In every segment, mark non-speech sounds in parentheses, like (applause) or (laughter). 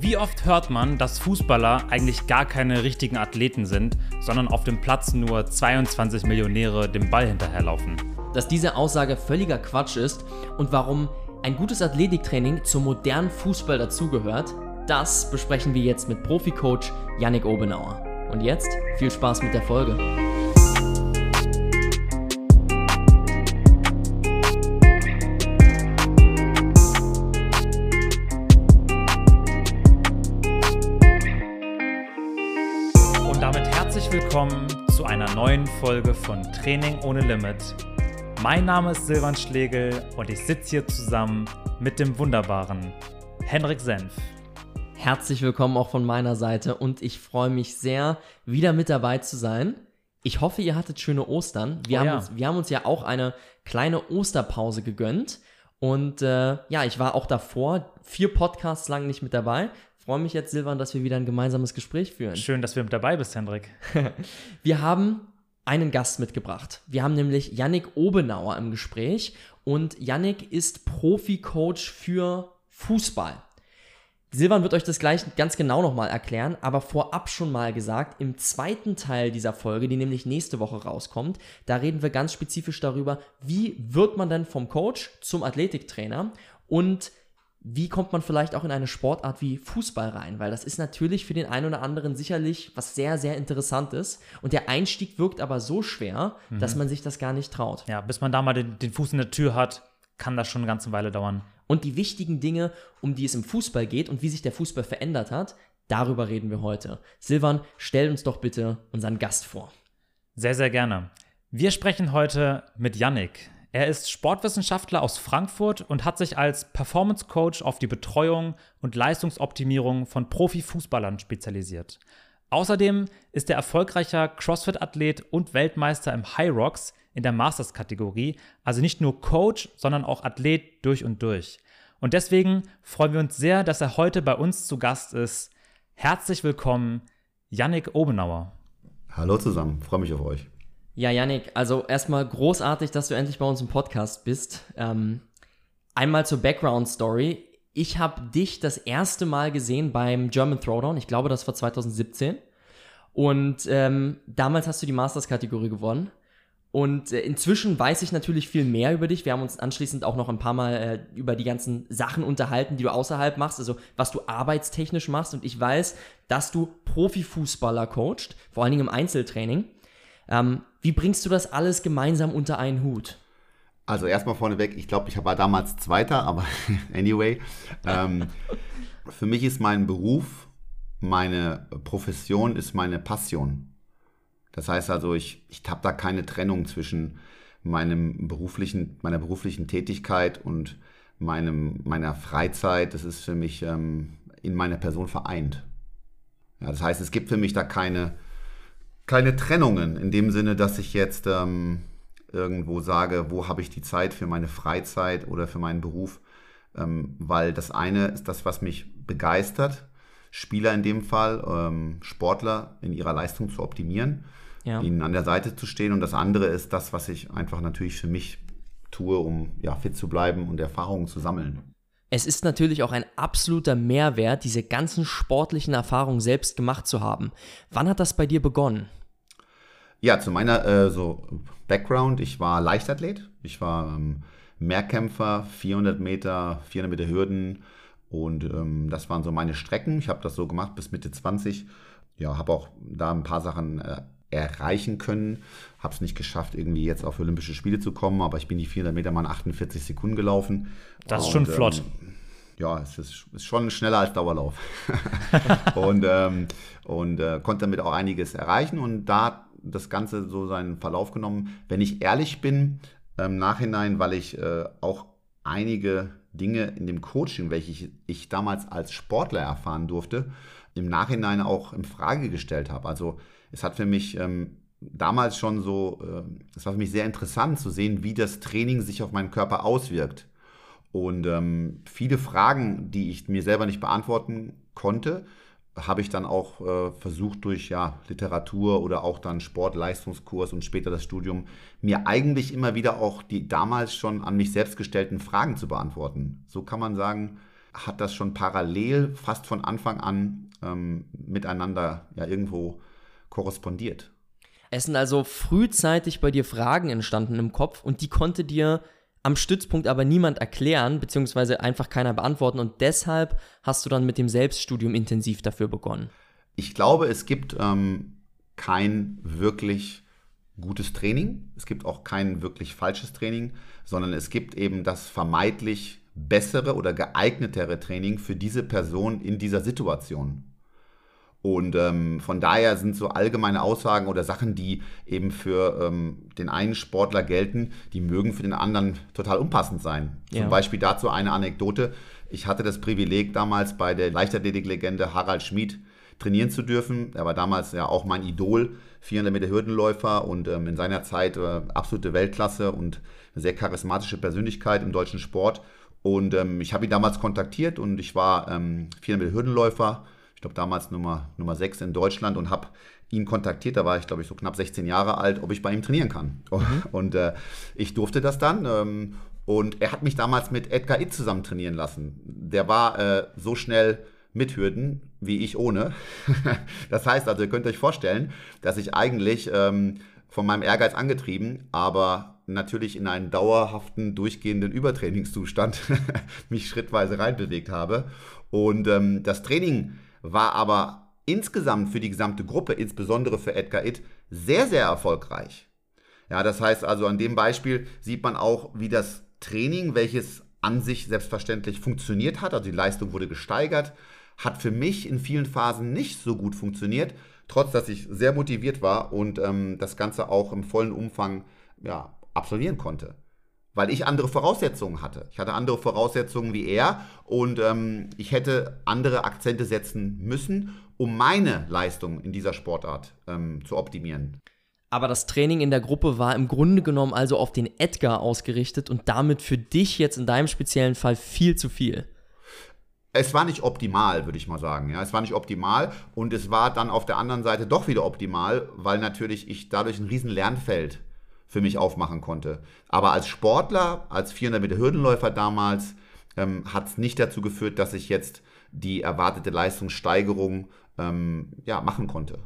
Wie oft hört man, dass Fußballer eigentlich gar keine richtigen Athleten sind, sondern auf dem Platz nur 22 Millionäre dem Ball hinterherlaufen? Dass diese Aussage völliger Quatsch ist und warum ein gutes Athletiktraining zum modernen Fußball dazugehört, das besprechen wir jetzt mit Profi-Coach Yannick Obenauer. Und jetzt viel Spaß mit der Folge. Willkommen zu einer neuen Folge von Training ohne Limit. Mein Name ist Silvan Schlegel und ich sitze hier zusammen mit dem wunderbaren Henrik Senf. Herzlich willkommen auch von meiner Seite und ich freue mich sehr, wieder mit dabei zu sein. Ich hoffe, ihr hattet schöne Ostern. Wir, oh, haben, ja. uns, wir haben uns ja auch eine kleine Osterpause gegönnt. Und äh, ja, ich war auch davor vier Podcasts lang nicht mit dabei freue mich jetzt, Silvan, dass wir wieder ein gemeinsames Gespräch führen. Schön, dass du mit dabei bist, Hendrik. (laughs) wir haben einen Gast mitgebracht. Wir haben nämlich Yannick Obenauer im Gespräch und Yannick ist Profi-Coach für Fußball. Silvan wird euch das gleich ganz genau nochmal erklären, aber vorab schon mal gesagt, im zweiten Teil dieser Folge, die nämlich nächste Woche rauskommt, da reden wir ganz spezifisch darüber, wie wird man denn vom Coach zum Athletiktrainer und wie kommt man vielleicht auch in eine Sportart wie Fußball rein? Weil das ist natürlich für den einen oder anderen sicherlich was sehr, sehr Interessantes. Und der Einstieg wirkt aber so schwer, mhm. dass man sich das gar nicht traut. Ja, bis man da mal den, den Fuß in der Tür hat, kann das schon eine ganze Weile dauern. Und die wichtigen Dinge, um die es im Fußball geht und wie sich der Fußball verändert hat, darüber reden wir heute. Silvan, stell uns doch bitte unseren Gast vor. Sehr, sehr gerne. Wir sprechen heute mit Yannick. Er ist Sportwissenschaftler aus Frankfurt und hat sich als Performance Coach auf die Betreuung und Leistungsoptimierung von Profifußballern spezialisiert. Außerdem ist er erfolgreicher CrossFit-Athlet und Weltmeister im High Rocks in der Masters-Kategorie, also nicht nur Coach, sondern auch Athlet durch und durch. Und deswegen freuen wir uns sehr, dass er heute bei uns zu Gast ist. Herzlich willkommen, Yannick Obenauer. Hallo zusammen, freue mich auf euch. Ja, Yannick, also erstmal großartig, dass du endlich bei uns im Podcast bist. Ähm, einmal zur Background-Story. Ich habe dich das erste Mal gesehen beim German Throwdown. Ich glaube, das war 2017. Und ähm, damals hast du die Masters-Kategorie gewonnen. Und äh, inzwischen weiß ich natürlich viel mehr über dich. Wir haben uns anschließend auch noch ein paar Mal äh, über die ganzen Sachen unterhalten, die du außerhalb machst, also was du arbeitstechnisch machst. Und ich weiß, dass du Profifußballer coacht, vor allen Dingen im Einzeltraining. Ähm, wie bringst du das alles gemeinsam unter einen Hut? Also erstmal vorneweg, ich glaube, ich war damals Zweiter, aber (laughs) anyway. Ähm, für mich ist mein Beruf, meine Profession ist meine Passion. Das heißt also, ich, ich habe da keine Trennung zwischen meinem beruflichen, meiner beruflichen Tätigkeit und meinem, meiner Freizeit. Das ist für mich ähm, in meiner Person vereint. Ja, das heißt, es gibt für mich da keine, keine Trennungen in dem Sinne, dass ich jetzt ähm, irgendwo sage, wo habe ich die Zeit für meine Freizeit oder für meinen Beruf, ähm, weil das eine ist das, was mich begeistert, Spieler in dem Fall, ähm, Sportler in ihrer Leistung zu optimieren, ja. ihnen an der Seite zu stehen und das andere ist das, was ich einfach natürlich für mich tue, um ja, fit zu bleiben und Erfahrungen zu sammeln. Es ist natürlich auch ein absoluter Mehrwert, diese ganzen sportlichen Erfahrungen selbst gemacht zu haben. Wann hat das bei dir begonnen? Ja, zu meiner äh, so Background, ich war Leichtathlet, ich war ähm, Mehrkämpfer, 400 Meter, 400 Meter Hürden und ähm, das waren so meine Strecken. Ich habe das so gemacht bis Mitte 20. Ja, habe auch da ein paar Sachen äh, erreichen können. Habe es nicht geschafft, irgendwie jetzt auf Olympische Spiele zu kommen, aber ich bin die 400 Meter mal in 48 Sekunden gelaufen. Das ist schon und, flott. Ähm, ja, es ist, ist, schon schneller als Dauerlauf. (laughs) (laughs) und ähm, und äh, konnte damit auch einiges erreichen. Und da das Ganze so seinen Verlauf genommen. Wenn ich ehrlich bin, im Nachhinein, weil ich äh, auch einige Dinge in dem Coaching, welche ich, ich damals als Sportler erfahren durfte, im Nachhinein auch in Frage gestellt habe. Also es hat für mich ähm, damals schon so, äh, es war für mich sehr interessant zu sehen, wie das Training sich auf meinen Körper auswirkt. Und ähm, viele Fragen, die ich mir selber nicht beantworten konnte, habe ich dann auch äh, versucht durch ja, Literatur oder auch dann Sportleistungskurs und später das Studium mir eigentlich immer wieder auch die damals schon an mich selbst gestellten Fragen zu beantworten. So kann man sagen, hat das schon parallel, fast von Anfang an ähm, miteinander ja irgendwo korrespondiert. Es sind also frühzeitig bei dir Fragen entstanden im Kopf und die konnte dir am Stützpunkt aber niemand erklären, beziehungsweise einfach keiner beantworten und deshalb hast du dann mit dem Selbststudium intensiv dafür begonnen. Ich glaube, es gibt ähm, kein wirklich gutes Training, es gibt auch kein wirklich falsches Training, sondern es gibt eben das vermeintlich bessere oder geeignetere Training für diese Person in dieser Situation. Und ähm, von daher sind so allgemeine Aussagen oder Sachen, die eben für ähm, den einen Sportler gelten, die mögen für den anderen total unpassend sein. Ja. Zum Beispiel dazu eine Anekdote. Ich hatte das Privileg damals bei der Leichtathletiklegende Harald Schmid trainieren zu dürfen. Er war damals ja auch mein Idol, 400 Meter Hürdenläufer und ähm, in seiner Zeit äh, absolute Weltklasse und eine sehr charismatische Persönlichkeit im deutschen Sport. Und ähm, ich habe ihn damals kontaktiert und ich war ähm, 400 Meter Hürdenläufer ich glaube damals Nummer, Nummer 6 in Deutschland und habe ihn kontaktiert, da war ich glaube ich so knapp 16 Jahre alt, ob ich bei ihm trainieren kann. (laughs) Mhm. Und äh, ich durfte das dann. Ähm, und er hat mich damals mit Edgar Itt zusammen trainieren lassen. Der war äh, so schnell mit Hürden wie ich ohne. (laughs) das heißt also, ihr könnt euch vorstellen, dass ich eigentlich ähm, von meinem Ehrgeiz angetrieben, aber natürlich in einen dauerhaften, durchgehenden Übertrainingszustand (laughs) mich schrittweise reinbewegt habe. Und ähm, das Training war aber insgesamt für die gesamte Gruppe, insbesondere für Edgar Itt, sehr, sehr erfolgreich. Ja, das heißt also, an dem Beispiel sieht man auch, wie das Training, welches an sich selbstverständlich funktioniert hat, also die Leistung wurde gesteigert, hat für mich in vielen Phasen nicht so gut funktioniert, trotz dass ich sehr motiviert war und ähm, das Ganze auch im vollen Umfang ja, absolvieren konnte weil ich andere Voraussetzungen hatte. Ich hatte andere Voraussetzungen wie er und ähm, ich hätte andere Akzente setzen müssen, um meine Leistung in dieser Sportart ähm, zu optimieren. Aber das Training in der Gruppe war im Grunde genommen also auf den Edgar ausgerichtet und damit für dich jetzt in deinem speziellen Fall viel zu viel. Es war nicht optimal, würde ich mal sagen. Ja, es war nicht optimal und es war dann auf der anderen Seite doch wieder optimal, weil natürlich ich dadurch ein riesen Lernfeld für mich aufmachen konnte. Aber als Sportler, als 400 Meter Hürdenläufer damals, ähm, hat es nicht dazu geführt, dass ich jetzt die erwartete Leistungssteigerung ähm, ja, machen konnte.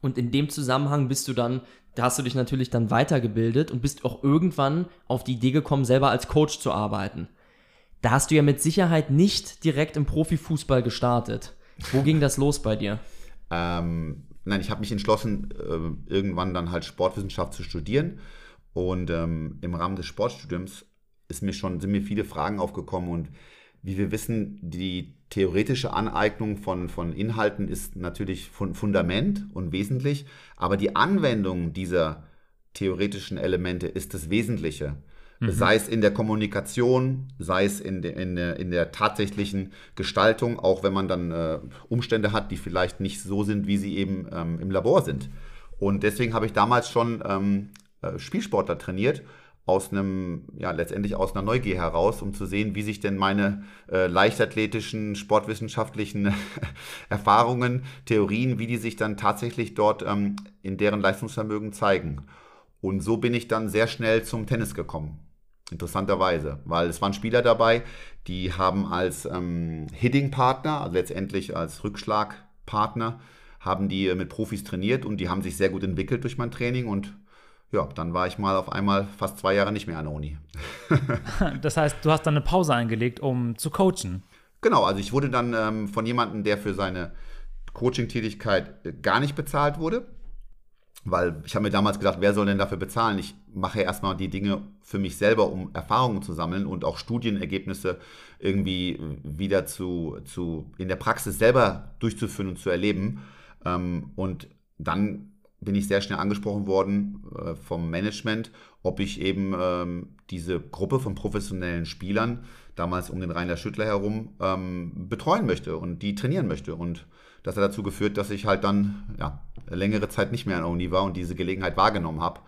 Und in dem Zusammenhang bist du dann, da hast du dich natürlich dann weitergebildet und bist auch irgendwann auf die Idee gekommen, selber als Coach zu arbeiten. Da hast du ja mit Sicherheit nicht direkt im Profifußball gestartet. Wo ging das los bei dir? (laughs) Ähm, nein, ich habe mich entschlossen, äh, irgendwann dann halt Sportwissenschaft zu studieren und ähm, im Rahmen des Sportstudiums ist mir schon, sind mir viele Fragen aufgekommen und wie wir wissen, die theoretische Aneignung von, von Inhalten ist natürlich Fundament und wesentlich, aber die Anwendung dieser theoretischen Elemente ist das Wesentliche. Mhm. Sei es in der Kommunikation, sei es in, de, in, der, in der tatsächlichen Gestaltung, auch wenn man dann äh, Umstände hat, die vielleicht nicht so sind, wie sie eben ähm, im Labor sind. Und deswegen habe ich damals schon ähm, äh, Spielsportler trainiert, aus einem, ja, letztendlich aus einer Neugier heraus, um zu sehen, wie sich denn meine äh, leichtathletischen, sportwissenschaftlichen (laughs) Erfahrungen, Theorien, wie die sich dann tatsächlich dort ähm, in deren Leistungsvermögen zeigen. Und so bin ich dann sehr schnell zum Tennis gekommen. Interessanterweise, weil es waren Spieler dabei, die haben als ähm, Hitting-Partner, also letztendlich als Rückschlagpartner, haben die mit Profis trainiert und die haben sich sehr gut entwickelt durch mein Training und ja, dann war ich mal auf einmal fast zwei Jahre nicht mehr an der Uni. (laughs) das heißt, du hast dann eine Pause eingelegt, um zu coachen. Genau, also ich wurde dann ähm, von jemandem, der für seine Coaching-Tätigkeit äh, gar nicht bezahlt wurde, weil ich habe mir damals gedacht, wer soll denn dafür bezahlen? Ich mache erstmal die Dinge für mich selber, um Erfahrungen zu sammeln und auch Studienergebnisse irgendwie wieder zu, zu in der Praxis selber durchzuführen und zu erleben. Ähm, und dann bin ich sehr schnell angesprochen worden äh, vom Management, ob ich eben ähm, diese Gruppe von professionellen Spielern, damals um den Rainer Schüttler herum, ähm, betreuen möchte und die trainieren möchte. Und das hat dazu geführt, dass ich halt dann ja, längere Zeit nicht mehr an der Uni war und diese Gelegenheit wahrgenommen habe.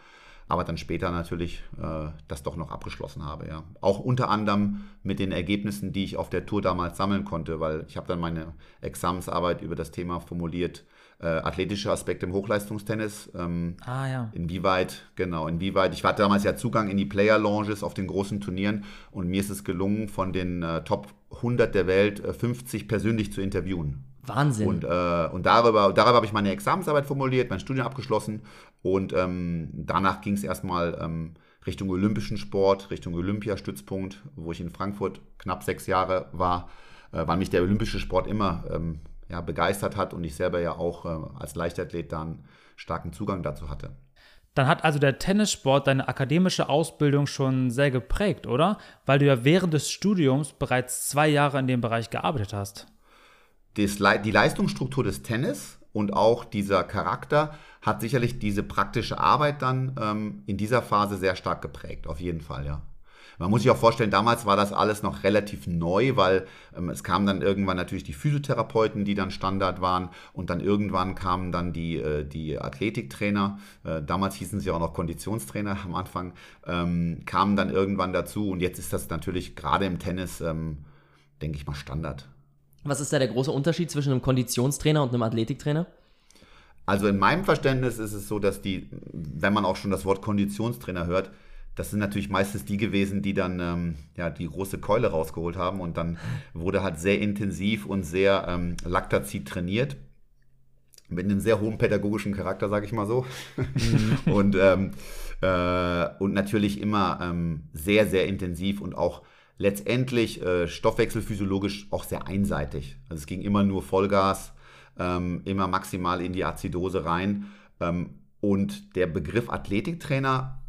aber dann später natürlich äh, das doch noch abgeschlossen habe. Ja. Auch unter anderem mit den Ergebnissen, die ich auf der Tour damals sammeln konnte, weil ich habe dann meine Examensarbeit über das Thema formuliert, äh, athletische Aspekte im Hochleistungstennis. Ähm, ah ja. Inwieweit, genau, inwieweit, ich hatte damals ja Zugang in die Player Lounges auf den großen Turnieren und mir ist es gelungen, von den äh, Top 100 der Welt äh, 50 persönlich zu interviewen. Wahnsinn. Und, äh, und darüber, darüber habe ich meine Examensarbeit formuliert, mein Studium abgeschlossen und ähm, danach ging es erstmal ähm, Richtung olympischen Sport, Richtung Olympiastützpunkt, wo ich in Frankfurt knapp sechs Jahre war, äh, weil mich der olympische Sport immer ähm, ja, begeistert hat und ich selber ja auch äh, als Leichtathlet dann starken Zugang dazu hatte. Dann hat also der Tennissport deine akademische Ausbildung schon sehr geprägt, oder? Weil du ja während des Studiums bereits zwei Jahre in dem Bereich gearbeitet hast. Das, die Leistungsstruktur des Tennis und auch dieser Charakter hat sicherlich diese praktische Arbeit dann ähm, in dieser Phase sehr stark geprägt, auf jeden Fall, ja. Man muss sich auch vorstellen, damals war das alles noch relativ neu, weil ähm, es kamen dann irgendwann natürlich die Physiotherapeuten, die dann Standard waren und dann irgendwann kamen dann die, äh, die Athletiktrainer, äh, damals hießen sie auch noch Konditionstrainer am Anfang, ähm, kamen dann irgendwann dazu und jetzt ist das natürlich gerade im Tennis, ähm, denke ich mal, Standard. Was ist da der große Unterschied zwischen einem Konditionstrainer und einem Athletiktrainer? Also in meinem Verständnis ist es so, dass die, wenn man auch schon das Wort Konditionstrainer hört, das sind natürlich meistens die gewesen, die dann ähm, ja, die große Keule rausgeholt haben und dann wurde halt sehr intensiv und sehr ähm, Laktazid trainiert. Mit einem sehr hohen pädagogischen Charakter, sage ich mal so. Mhm. (laughs) und, ähm, äh, und natürlich immer ähm, sehr, sehr intensiv und auch letztendlich äh, stoffwechselphysiologisch auch sehr einseitig. Also es ging immer nur Vollgas, ähm, immer maximal in die Azidose rein. Ähm, und der Begriff Athletiktrainer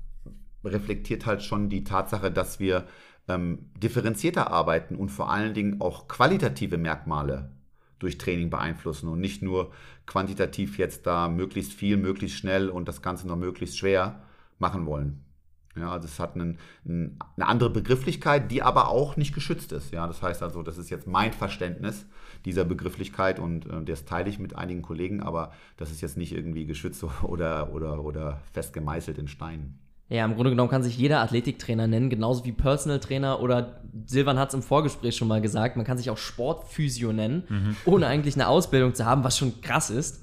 reflektiert halt schon die Tatsache, dass wir ähm, differenzierter arbeiten und vor allen Dingen auch qualitative Merkmale durch Training beeinflussen und nicht nur quantitativ jetzt da möglichst viel, möglichst schnell und das Ganze noch möglichst schwer machen wollen. Ja, also es hat einen, einen, eine andere Begrifflichkeit, die aber auch nicht geschützt ist. Ja, das heißt also, das ist jetzt mein Verständnis dieser Begrifflichkeit und äh, das teile ich mit einigen Kollegen, aber das ist jetzt nicht irgendwie geschützt (laughs) oder, oder, oder fest gemeißelt in Steinen. Ja, im Grunde genommen kann sich jeder Athletiktrainer nennen, genauso wie Personal Trainer oder Silvan hat es im Vorgespräch schon mal gesagt, man kann sich auch Sportphysio nennen, mhm. ohne eigentlich eine Ausbildung zu haben, was schon krass ist.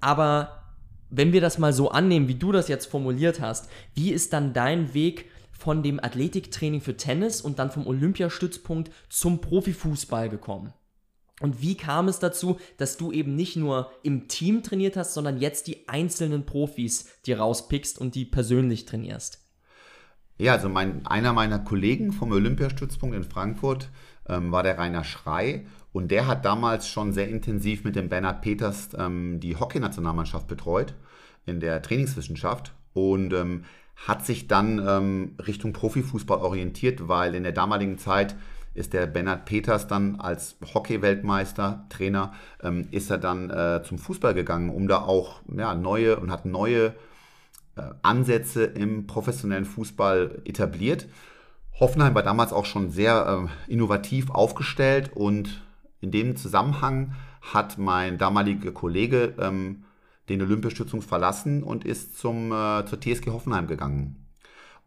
Aber wenn wir das mal so annehmen, wie du das jetzt formuliert hast, wie ist dann dein Weg von dem Athletiktraining für Tennis und dann vom Olympiastützpunkt zum Profifußball gekommen? Und wie kam es dazu, dass du eben nicht nur im Team trainiert hast, sondern jetzt die einzelnen Profis dir rauspickst und die persönlich trainierst? Ja, also mein, einer meiner Kollegen vom Olympiastützpunkt in Frankfurt ähm, war der Rainer Schrei und der hat damals schon sehr intensiv mit dem Bernhard Peters ähm, die Hockeynationalmannschaft betreut in der Trainingswissenschaft und ähm, hat sich dann ähm, Richtung Profifußball orientiert, weil in der damaligen Zeit ist der Bernhard Peters dann als Hockey-Weltmeister, Trainer, ähm, ist er dann äh, zum Fußball gegangen, um da auch ja, neue und hat neue äh, Ansätze im professionellen Fußball etabliert. Hoffenheim war damals auch schon sehr äh, innovativ aufgestellt und in dem Zusammenhang hat mein damaliger Kollege ähm, den Olympiastützung verlassen und ist zum, äh, zur TSG Hoffenheim gegangen.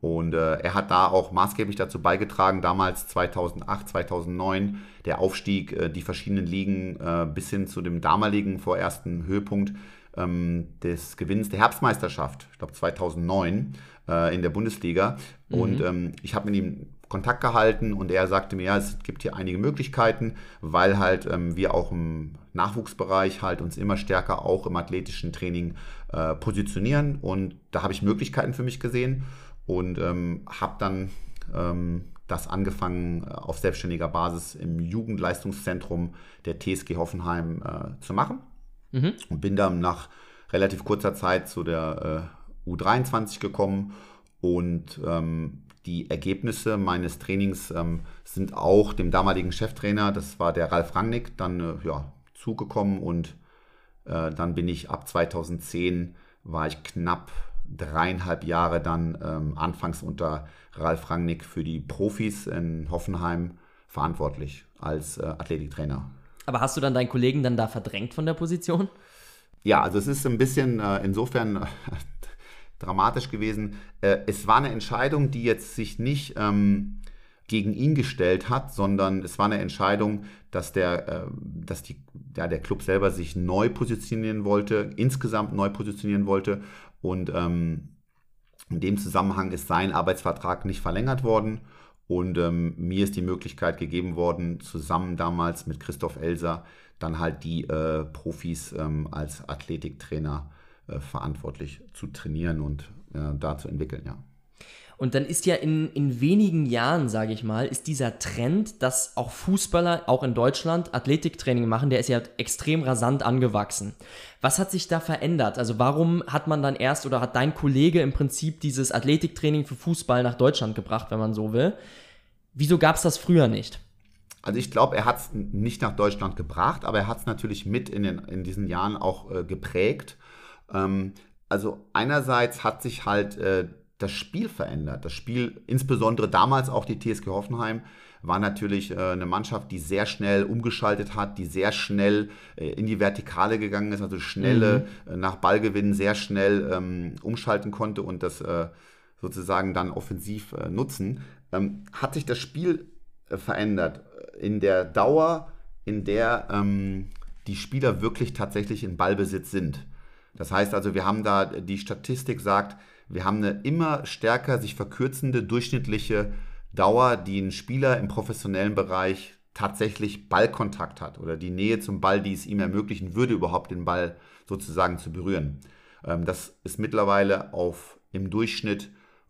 Und äh, er hat da auch maßgeblich dazu beigetragen, damals 2008, 2009, der Aufstieg, äh, die verschiedenen Ligen äh, bis hin zu dem damaligen vorersten Höhepunkt ähm, des Gewinns der Herbstmeisterschaft, ich glaube 2009 äh, in der Bundesliga. Mhm. Und ähm, ich habe mit ihm Kontakt gehalten und er sagte mir, ja, es gibt hier einige Möglichkeiten, weil halt ähm, wir auch im Nachwuchsbereich halt uns immer stärker auch im athletischen Training äh, positionieren und da habe ich Möglichkeiten für mich gesehen und ähm, habe dann ähm, das angefangen äh, auf selbstständiger Basis im Jugendleistungszentrum der TSG Hoffenheim äh, zu machen. Mhm. und bin dann nach relativ kurzer Zeit zu der äh, U23 gekommen. Und ähm, die Ergebnisse meines Trainings ähm, sind auch dem damaligen Cheftrainer, das war der Ralf Rangnick, dann äh, ja, zugekommen. Und äh, dann bin ich ab 2010 war ich knapp dreieinhalb Jahre dann ähm, anfangs unter Ralf Rangnick für die Profis in Hoffenheim verantwortlich als äh, Athletiktrainer. Aber hast du dann deinen Kollegen dann da verdrängt von der Position? Ja, also es ist ein bisschen äh, insofern, dramatisch gewesen. Äh, es war eine Entscheidung, die jetzt sich nicht ähm, gegen ihn gestellt hat, sondern es war eine Entscheidung, dass der, äh, dass die, ja, der Club selber sich neu positionieren wollte, insgesamt neu positionieren wollte. Und ähm, in dem Zusammenhang ist sein Arbeitsvertrag nicht verlängert worden. Und ähm, mir ist die Möglichkeit gegeben worden, zusammen damals mit Christoph Elser dann halt die äh, Profis ähm, als Athletiktrainer äh, verantwortlich zu trainieren und äh, da zu entwickeln, ja. Und dann ist ja in, in wenigen Jahren, sage ich mal, ist dieser Trend, dass auch Fußballer, auch in Deutschland, Athletiktraining machen, der ist ja extrem rasant angewachsen. Was hat sich da verändert? Also warum hat man dann erst oder hat dein Kollege im Prinzip dieses Athletiktraining für Fußball nach Deutschland gebracht, wenn man so will? Wieso gab es das früher nicht? Also ich glaube, er hat es nicht nach Deutschland gebracht, aber er hat es natürlich mit in, den, in diesen Jahren auch äh, geprägt. Ähm, also einerseits hat sich halt äh, das Spiel verändert. Das Spiel, insbesondere damals auch die TSG Hoffenheim, war natürlich äh, eine Mannschaft, die sehr schnell umgeschaltet hat, die sehr schnell äh, in die Vertikale gegangen ist, also schnelle mhm. äh, nach Ballgewinn sehr schnell ähm, umschalten konnte und das äh, sozusagen dann offensiv äh, nutzen. Ähm, hat sich das Spiel äh, verändert in der Dauer, in der ähm, die Spieler wirklich tatsächlich in Ballbesitz sind. Das heißt also, wir haben da, die Statistik sagt, wir haben eine immer stärker sich verkürzende durchschnittliche Dauer, die ein Spieler im professionellen Bereich tatsächlich Ballkontakt hat oder die Nähe zum Ball, die es ihm ermöglichen würde, überhaupt den Ball sozusagen zu berühren. Ähm, das ist mittlerweile auf im Durchschnitt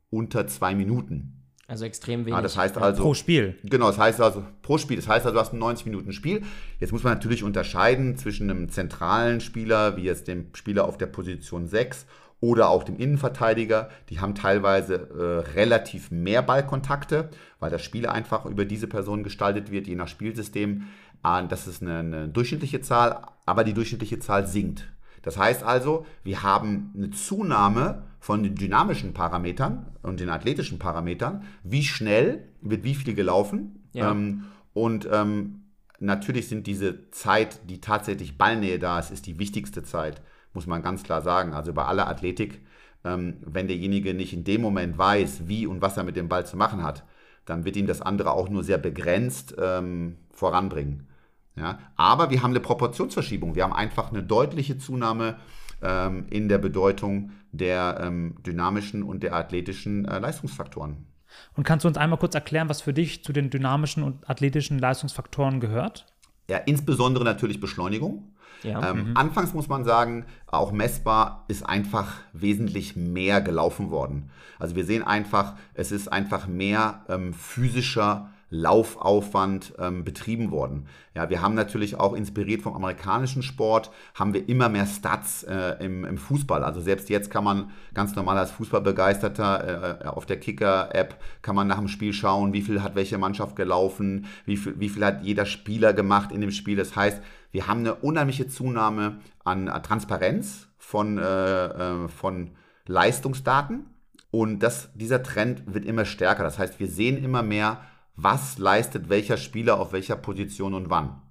unter zwei Minuten. Also extrem wenig. Ja, das heißt also, pro Spiel. Genau, das heißt also pro Spiel. Das heißt also, du hast ein 90 Minuten Spiel. Jetzt muss man natürlich unterscheiden zwischen einem zentralen Spieler, wie jetzt dem Spieler auf der Position 6 oder auch dem Innenverteidiger. Die haben teilweise äh, relativ mehr Ballkontakte, weil das Spiel einfach über diese Person gestaltet wird, je nach Spielsystem. Äh, das ist eine, eine durchschnittliche Zahl, aber die durchschnittliche Zahl sinkt. Das heißt also, wir haben eine Zunahme von den dynamischen Parametern und den athletischen Parametern. Wie schnell wird wie viel gelaufen? Ja. Ähm, und ähm, natürlich sind diese Zeit, die tatsächlich Ballnähe da ist, ist die wichtigste Zeit muss man ganz klar sagen. Also bei aller Athletik, ähm, wenn derjenige nicht in dem Moment weiß, wie und was er mit dem Ball zu machen hat, dann wird ihm das andere auch nur sehr begrenzt ähm, voranbringen. Ja? Aber wir haben eine Proportionsverschiebung. Wir haben einfach eine deutliche Zunahme ähm, in der Bedeutung der ähm, dynamischen und der athletischen äh, Leistungsfaktoren. Und kannst du uns einmal kurz erklären, was für dich zu den dynamischen und athletischen Leistungsfaktoren gehört? Ja, insbesondere natürlich Beschleunigung. Ja. Ähm, mhm. Anfangs muss man sagen, auch messbar ist einfach wesentlich mehr gelaufen worden. Also wir sehen einfach, es ist einfach mehr ähm, physischer Laufaufwand ähm, betrieben worden. Ja, wir haben natürlich auch inspiriert vom amerikanischen Sport, haben wir immer mehr Stats äh, im, im, Fußball. Also selbst jetzt kann man ganz normal als Fußballbegeisterter äh, auf der Kicker-App kann man nach dem Spiel schauen, wie viel hat welche Mannschaft gelaufen, wie viel, wie viel hat jeder Spieler gemacht in dem Spiel. Das heißt, wir haben eine unheimliche Zunahme an, an Transparenz von, äh, äh von Leistungsdaten. Und das, dieser Trend wird immer stärker. Das heißt, wir sehen immer mehr, was leistet welcher Spieler auf welcher Position und wann.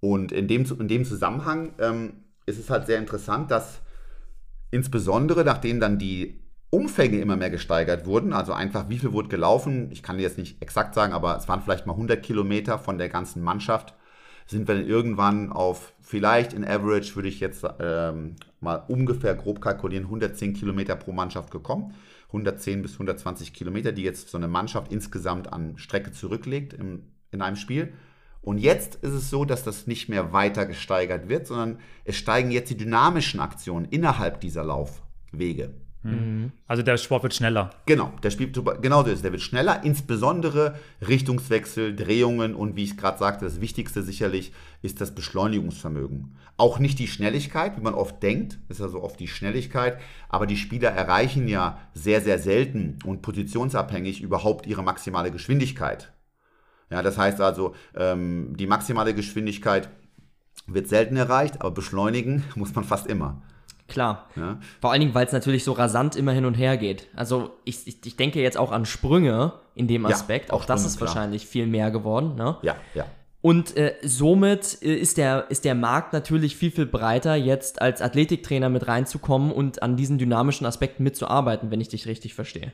Und in dem, in dem Zusammenhang ähm, ist es halt sehr interessant, dass insbesondere nachdem dann die Umfänge immer mehr gesteigert wurden, also einfach wie viel wurde gelaufen, ich kann jetzt nicht exakt sagen, aber es waren vielleicht mal 100 Kilometer von der ganzen Mannschaft, sind wir dann irgendwann auf vielleicht in Average, würde ich jetzt ähm, mal ungefähr grob kalkulieren, 110 Kilometer pro Mannschaft gekommen. 110 bis 120 Kilometer, die jetzt so eine Mannschaft insgesamt an Strecke zurücklegt im, in einem Spiel. Und jetzt ist es so, dass das nicht mehr weiter gesteigert wird, sondern es steigen jetzt die dynamischen Aktionen innerhalb dieser Laufwege. Mhm. Also der Sport wird schneller. Genau, der Spiel, genau so ist. Der wird schneller, insbesondere Richtungswechsel, Drehungen und wie ich gerade sagte, das Wichtigste sicherlich ist das Beschleunigungsvermögen. Auch nicht die Schnelligkeit, wie man oft denkt, ist ja so oft die Schnelligkeit, aber die Spieler erreichen ja sehr, sehr selten und positionsabhängig überhaupt ihre maximale Geschwindigkeit. Ja, das heißt also, ähm, die maximale Geschwindigkeit wird selten erreicht, aber beschleunigen (laughs) muss man fast immer. Klar. Ja. Vor allen Dingen, weil es natürlich so rasant immer hin und her geht. Also ich, ich, ich denke jetzt auch an Sprünge in dem Aspekt. Ja, auch, auch Sprünge, das ist klar. wahrscheinlich viel mehr geworden. Ne? Ja, ja. Und äh, somit äh, ist, der, ist der Markt natürlich viel, viel breiter, jetzt als Athletiktrainer mit reinzukommen und an diesen dynamischen Aspekten mitzuarbeiten, wenn ich dich richtig verstehe.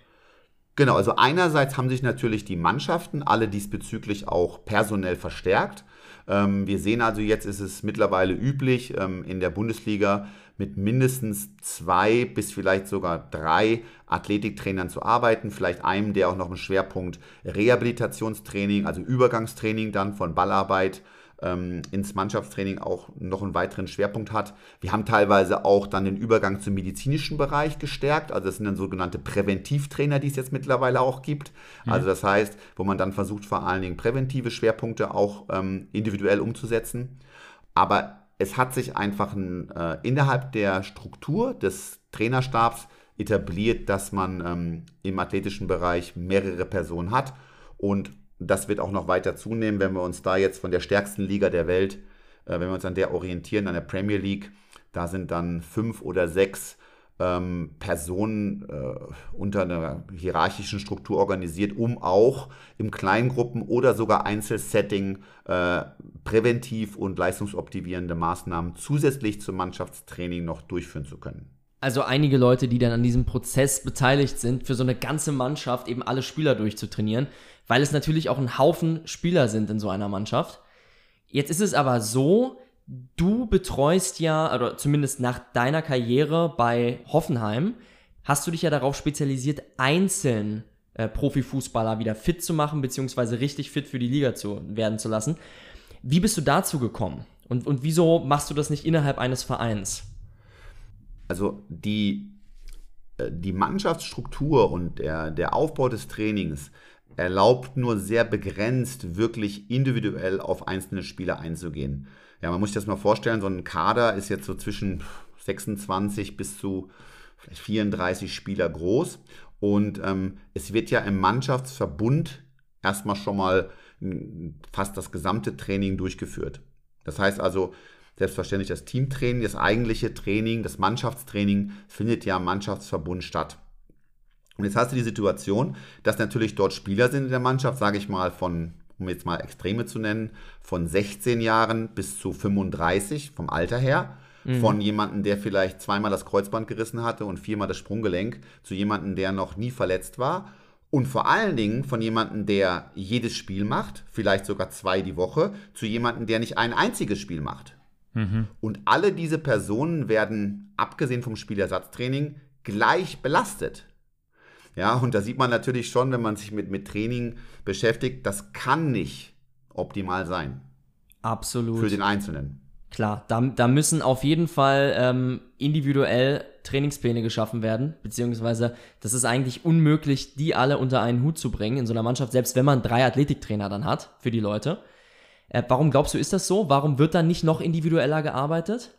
Genau, also einerseits haben sich natürlich die Mannschaften alle diesbezüglich auch personell verstärkt. Ähm, wir sehen also jetzt ist es mittlerweile üblich, ähm, in der Bundesliga mit mindestens zwei bis vielleicht sogar drei Athletiktrainern zu arbeiten, vielleicht einem, der auch noch einen Schwerpunkt Rehabilitationstraining, also Übergangstraining dann von Ballarbeit ähm, ins Mannschaftstraining auch noch einen weiteren Schwerpunkt hat. Wir haben teilweise auch dann den Übergang zum medizinischen Bereich gestärkt. Also das sind dann sogenannte Präventivtrainer, die es jetzt mittlerweile auch gibt. Mhm. Also das heißt, wo man dann versucht, vor allen Dingen präventive Schwerpunkte auch ähm, individuell umzusetzen. Aber es hat sich einfach ein, äh, innerhalb der Struktur des Trainerstabs etabliert, dass man ähm, im athletischen Bereich mehrere Personen hat. Und das wird auch noch weiter zunehmen, wenn wir uns da jetzt von der stärksten Liga der Welt, äh, wenn wir uns an der orientieren, an der Premier League, da sind dann fünf oder sechs ähm, Personen äh, unter einer hierarchischen Struktur organisiert, um auch im Kleingruppen- oder sogar Einzelsetting äh, präventiv und leistungsoptimierende Maßnahmen zusätzlich zum Mannschaftstraining noch durchführen zu können. Also einige Leute, die dann an diesem Prozess beteiligt sind, für so eine ganze Mannschaft eben alle Spieler durchzutrainieren, weil es natürlich auch ein Haufen Spieler sind in so einer Mannschaft. Jetzt ist es aber so, du betreust ja, oder zumindest nach deiner Karriere bei Hoffenheim, hast du dich ja darauf spezialisiert, einzeln äh, Profifußballer wieder fit zu machen, beziehungsweise richtig fit für die Liga zu werden zu lassen. Wie bist du dazu gekommen? Und, und wieso machst du das nicht innerhalb eines Vereins? Also die, äh, die Mannschaftsstruktur und der, der Aufbau des Trainings erlaubt nur sehr begrenzt, wirklich individuell auf einzelne Spieler einzugehen. Ja, man muss sich das mal vorstellen, so ein Kader ist jetzt so zwischen 26 bis zu vielleicht 34 Spieler groß. Und ähm, es wird ja im Mannschaftsverbund erstmal schon mal fast das gesamte Training durchgeführt. Das heißt also, selbstverständlich das Teamtraining, das eigentliche Training, das Mannschaftstraining findet ja im Mannschaftsverbund statt. Und jetzt hast du die Situation, dass natürlich dort Spieler sind in der Mannschaft, sage ich mal, von um jetzt mal Extreme zu nennen, von 16 Jahren bis zu 35 vom Alter her. Mhm. Von jemandem, der vielleicht zweimal das Kreuzband gerissen hatte und viermal das Sprunggelenk, zu jemandem, der noch nie verletzt war. Und vor allen Dingen von jemandem, der jedes Spiel macht, vielleicht sogar zwei die Woche, zu jemandem, der nicht ein einziges Spiel macht. Mhm. Und alle diese Personen werden, abgesehen vom Spielersatztraining, gleich belastet. Ja, und da sieht man natürlich schon, wenn man sich mit, mit Training beschäftigt, das kann nicht optimal sein. Absolut. Für den Einzelnen. Klar, da, da müssen auf jeden Fall ähm, individuell Trainingspläne geschaffen werden, beziehungsweise das ist eigentlich unmöglich, die alle unter einen Hut zu bringen in so einer Mannschaft, selbst wenn man drei Athletiktrainer dann hat für die Leute. Äh, warum glaubst du, ist das so? Warum wird dann nicht noch individueller gearbeitet?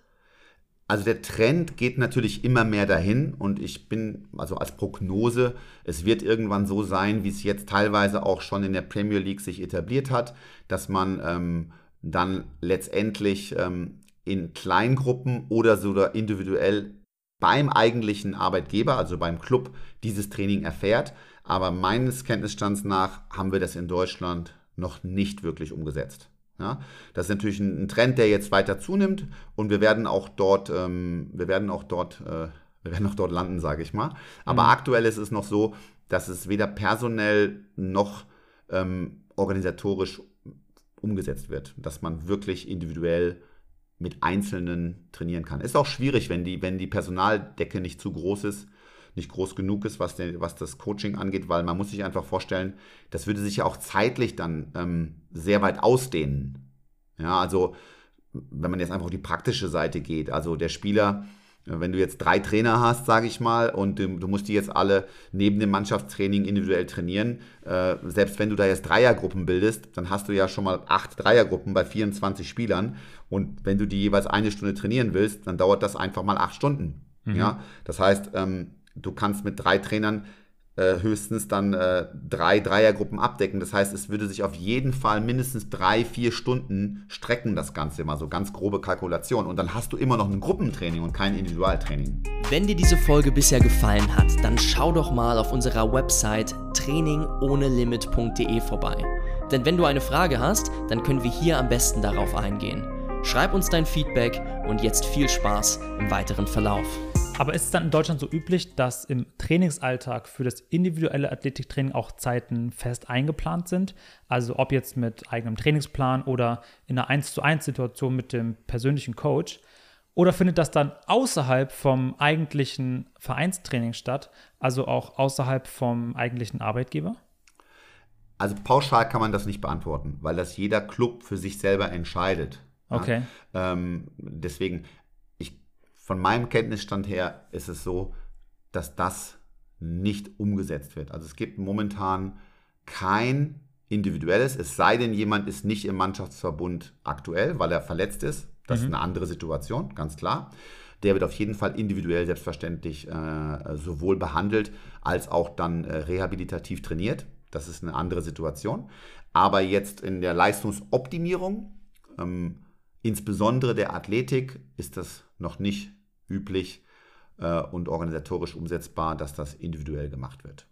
Also der Trend geht natürlich immer mehr dahin und ich bin, also als Prognose, es wird irgendwann so sein, wie es jetzt teilweise auch schon in der Premier League sich etabliert hat, dass man ähm, dann letztendlich ähm, in Kleingruppen oder sogar individuell beim eigentlichen Arbeitgeber, also beim Club, dieses Training erfährt. Aber meines Kenntnisstands nach haben wir das in Deutschland noch nicht wirklich umgesetzt. Ja, das ist natürlich ein, Trend, der jetzt weiter zunimmt und wir werden auch dort, ähm, wir werden auch dort, äh, wir werden auch dort landen, sage ich mal. Aber mhm. aktuell ist es noch so, dass es weder personell noch ähm, organisatorisch umgesetzt wird, dass man wirklich individuell mit Einzelnen trainieren kann. Ist auch schwierig, wenn die, wenn die Personaldecke nicht zu groß ist nicht groß genug ist, was, der, was das Coaching angeht, weil man muss sich einfach vorstellen, das würde sich ja auch zeitlich dann ähm, sehr weit ausdehnen. Ja, also wenn man jetzt einfach auf die praktische Seite geht, also der Spieler, wenn du jetzt drei Trainer hast, sage ich mal, und du, du, musst die jetzt alle neben dem Mannschaftstraining individuell trainieren, äh, selbst wenn du da jetzt Dreiergruppen bildest, dann hast du ja schon mal acht Dreiergruppen bei 24 Spielern. Und wenn du die jeweils eine Stunde trainieren willst, dann dauert das einfach mal acht Stunden. Mhm. Ja, das heißt, ähm, du kannst mit drei Trainern äh, höchstens dann äh, drei Dreiergruppen abdecken. Das heißt, es würde sich auf jeden Fall mindestens drei, vier Stunden strecken, das Ganze immer so ganz grobe Kalkulation. Und dann hast du immer noch ein Gruppentraining und kein Individualtraining. Wenn dir diese Folge bisher gefallen hat, dann schau doch mal auf unserer Website trainingohnelimit.de vorbei. Denn wenn du eine Frage hast, dann können wir hier am besten darauf eingehen. Schreib uns dein Feedback und jetzt viel Spaß im weiteren Verlauf. Aber ist es dann in Deutschland so üblich, dass im Trainingsalltag für das individuelle Athletiktraining auch Zeiten fest eingeplant sind? Also ob jetzt mit eigenem Trainingsplan oder in einer 1 zu 1 Situation mit dem persönlichen Coach? Oder findet das dann außerhalb vom eigentlichen Vereinstraining statt, also auch außerhalb vom eigentlichen Arbeitgeber? Also pauschal kann man das nicht beantworten, weil das jeder Club für sich selber entscheidet. Okay. Ja? Ähm, deswegen, von meinem Kenntnisstand her ist es so, dass das nicht umgesetzt wird. Also es gibt momentan kein individuelles, es sei denn, jemand ist nicht im Mannschaftsverbund aktuell, weil er verletzt ist. Das mhm. ist eine andere Situation, ganz klar. Der wird auf jeden Fall individuell selbstverständlich äh, sowohl behandelt als auch dann äh, rehabilitativ trainiert. Das ist eine andere Situation. Aber jetzt in der Leistungsoptimierung ähm, Insbesondere der Athletik ist das noch nicht üblich äh, und organisatorisch umsetzbar, dass das individuell gemacht wird.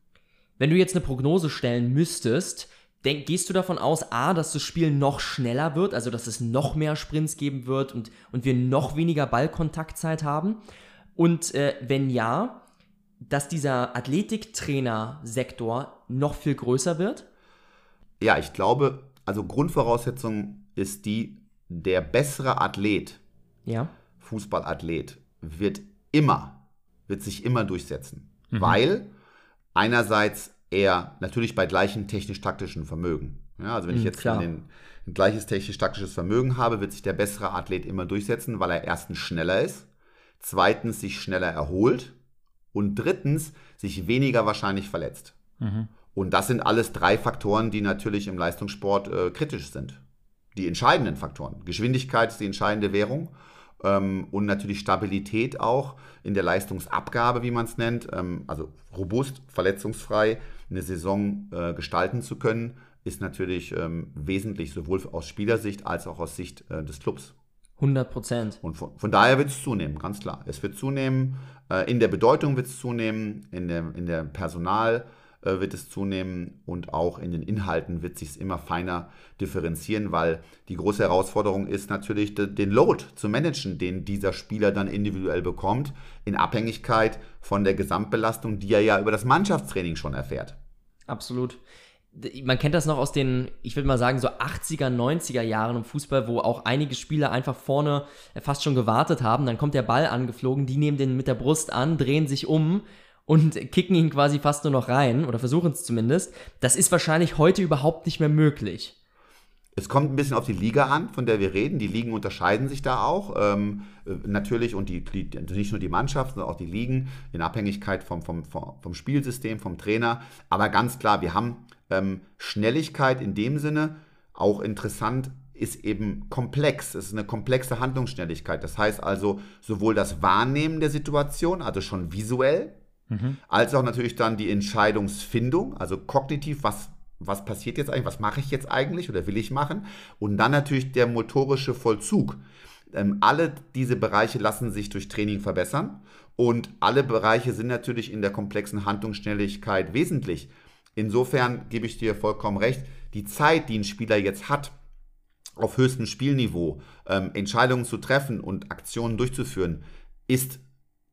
Wenn du jetzt eine Prognose stellen müsstest, denk, gehst du davon aus, A, dass das Spiel noch schneller wird, also dass es noch mehr Sprints geben wird und, und wir noch weniger Ballkontaktzeit haben? Und äh, wenn ja, dass dieser Athletiktrainer-Sektor noch viel größer wird? Ja, ich glaube, also Grundvoraussetzung ist die, der bessere Athlet, ja. Fußballathlet, wird immer, wird sich immer durchsetzen. Mhm. Weil einerseits er natürlich bei gleichem technisch-taktischen Vermögen, ja, also wenn mhm, ich jetzt ein, ein gleiches technisch-taktisches Vermögen habe, wird sich der bessere Athlet immer durchsetzen, weil er erstens schneller ist, zweitens sich schneller erholt und drittens sich weniger wahrscheinlich verletzt. Mhm. Und das sind alles drei Faktoren, die natürlich im Leistungssport äh, kritisch sind die entscheidenden Faktoren. Geschwindigkeit ist die entscheidende Währung ähm, und natürlich Stabilität auch in der Leistungsabgabe, wie man es nennt. Ähm, also robust, verletzungsfrei eine Saison äh, gestalten zu können, ist natürlich ähm, wesentlich sowohl aus Spielersicht als auch aus Sicht äh, des Clubs. 100 Prozent. Und von, von, daher wird es zunehmen, ganz klar. Es wird zunehmen, äh, in der Bedeutung wird es zunehmen, in der, in der Personal- äh, wird es zunehmen und auch in den Inhalten wird sich immer feiner differenzieren, weil die große Herausforderung ist natürlich den Load zu managen, den dieser Spieler dann individuell bekommt, in Abhängigkeit von der Gesamtbelastung, die er ja über das Mannschaftstraining schon erfährt. Absolut man kennt das noch aus den, ich würde mal sagen, so 80er, 90er Jahren im Fußball, wo auch einige Spieler einfach vorne fast schon gewartet haben. Dann kommt der Ball angeflogen, die nehmen den mit der Brust an, drehen sich um und kicken ihn quasi fast nur noch rein oder versuchen es zumindest. Das ist wahrscheinlich heute überhaupt nicht mehr möglich. Es kommt ein bisschen auf die Liga an, von der wir reden. Die Ligen unterscheiden sich da auch. Ähm, äh, natürlich und die, die, nicht nur die Mannschaften, sondern auch die Ligen in Abhängigkeit vom, vom, vom Spielsystem, vom Trainer. Aber ganz klar, wir haben ähm, Schnelligkeit in dem Sinne. Auch interessant ist eben komplex. Es ist eine komplexe Handlungsschnelligkeit. Das heißt also sowohl das Wahrnehmen der Situation, also schon visuell, Mhm. Als auch natürlich dann die Entscheidungsfindung, also kognitiv, was, was passiert jetzt eigentlich, was mache ich jetzt eigentlich oder will ich machen? Und dann natürlich der motorische Vollzug. Ähm, alle diese Bereiche lassen sich durch Training verbessern und alle Bereiche sind natürlich in der komplexen Handlungsschnelligkeit wesentlich. Insofern gebe ich dir vollkommen recht, die Zeit, die ein Spieler jetzt hat, auf höchstem Spielniveau ähm, Entscheidungen zu treffen und Aktionen durchzuführen, ist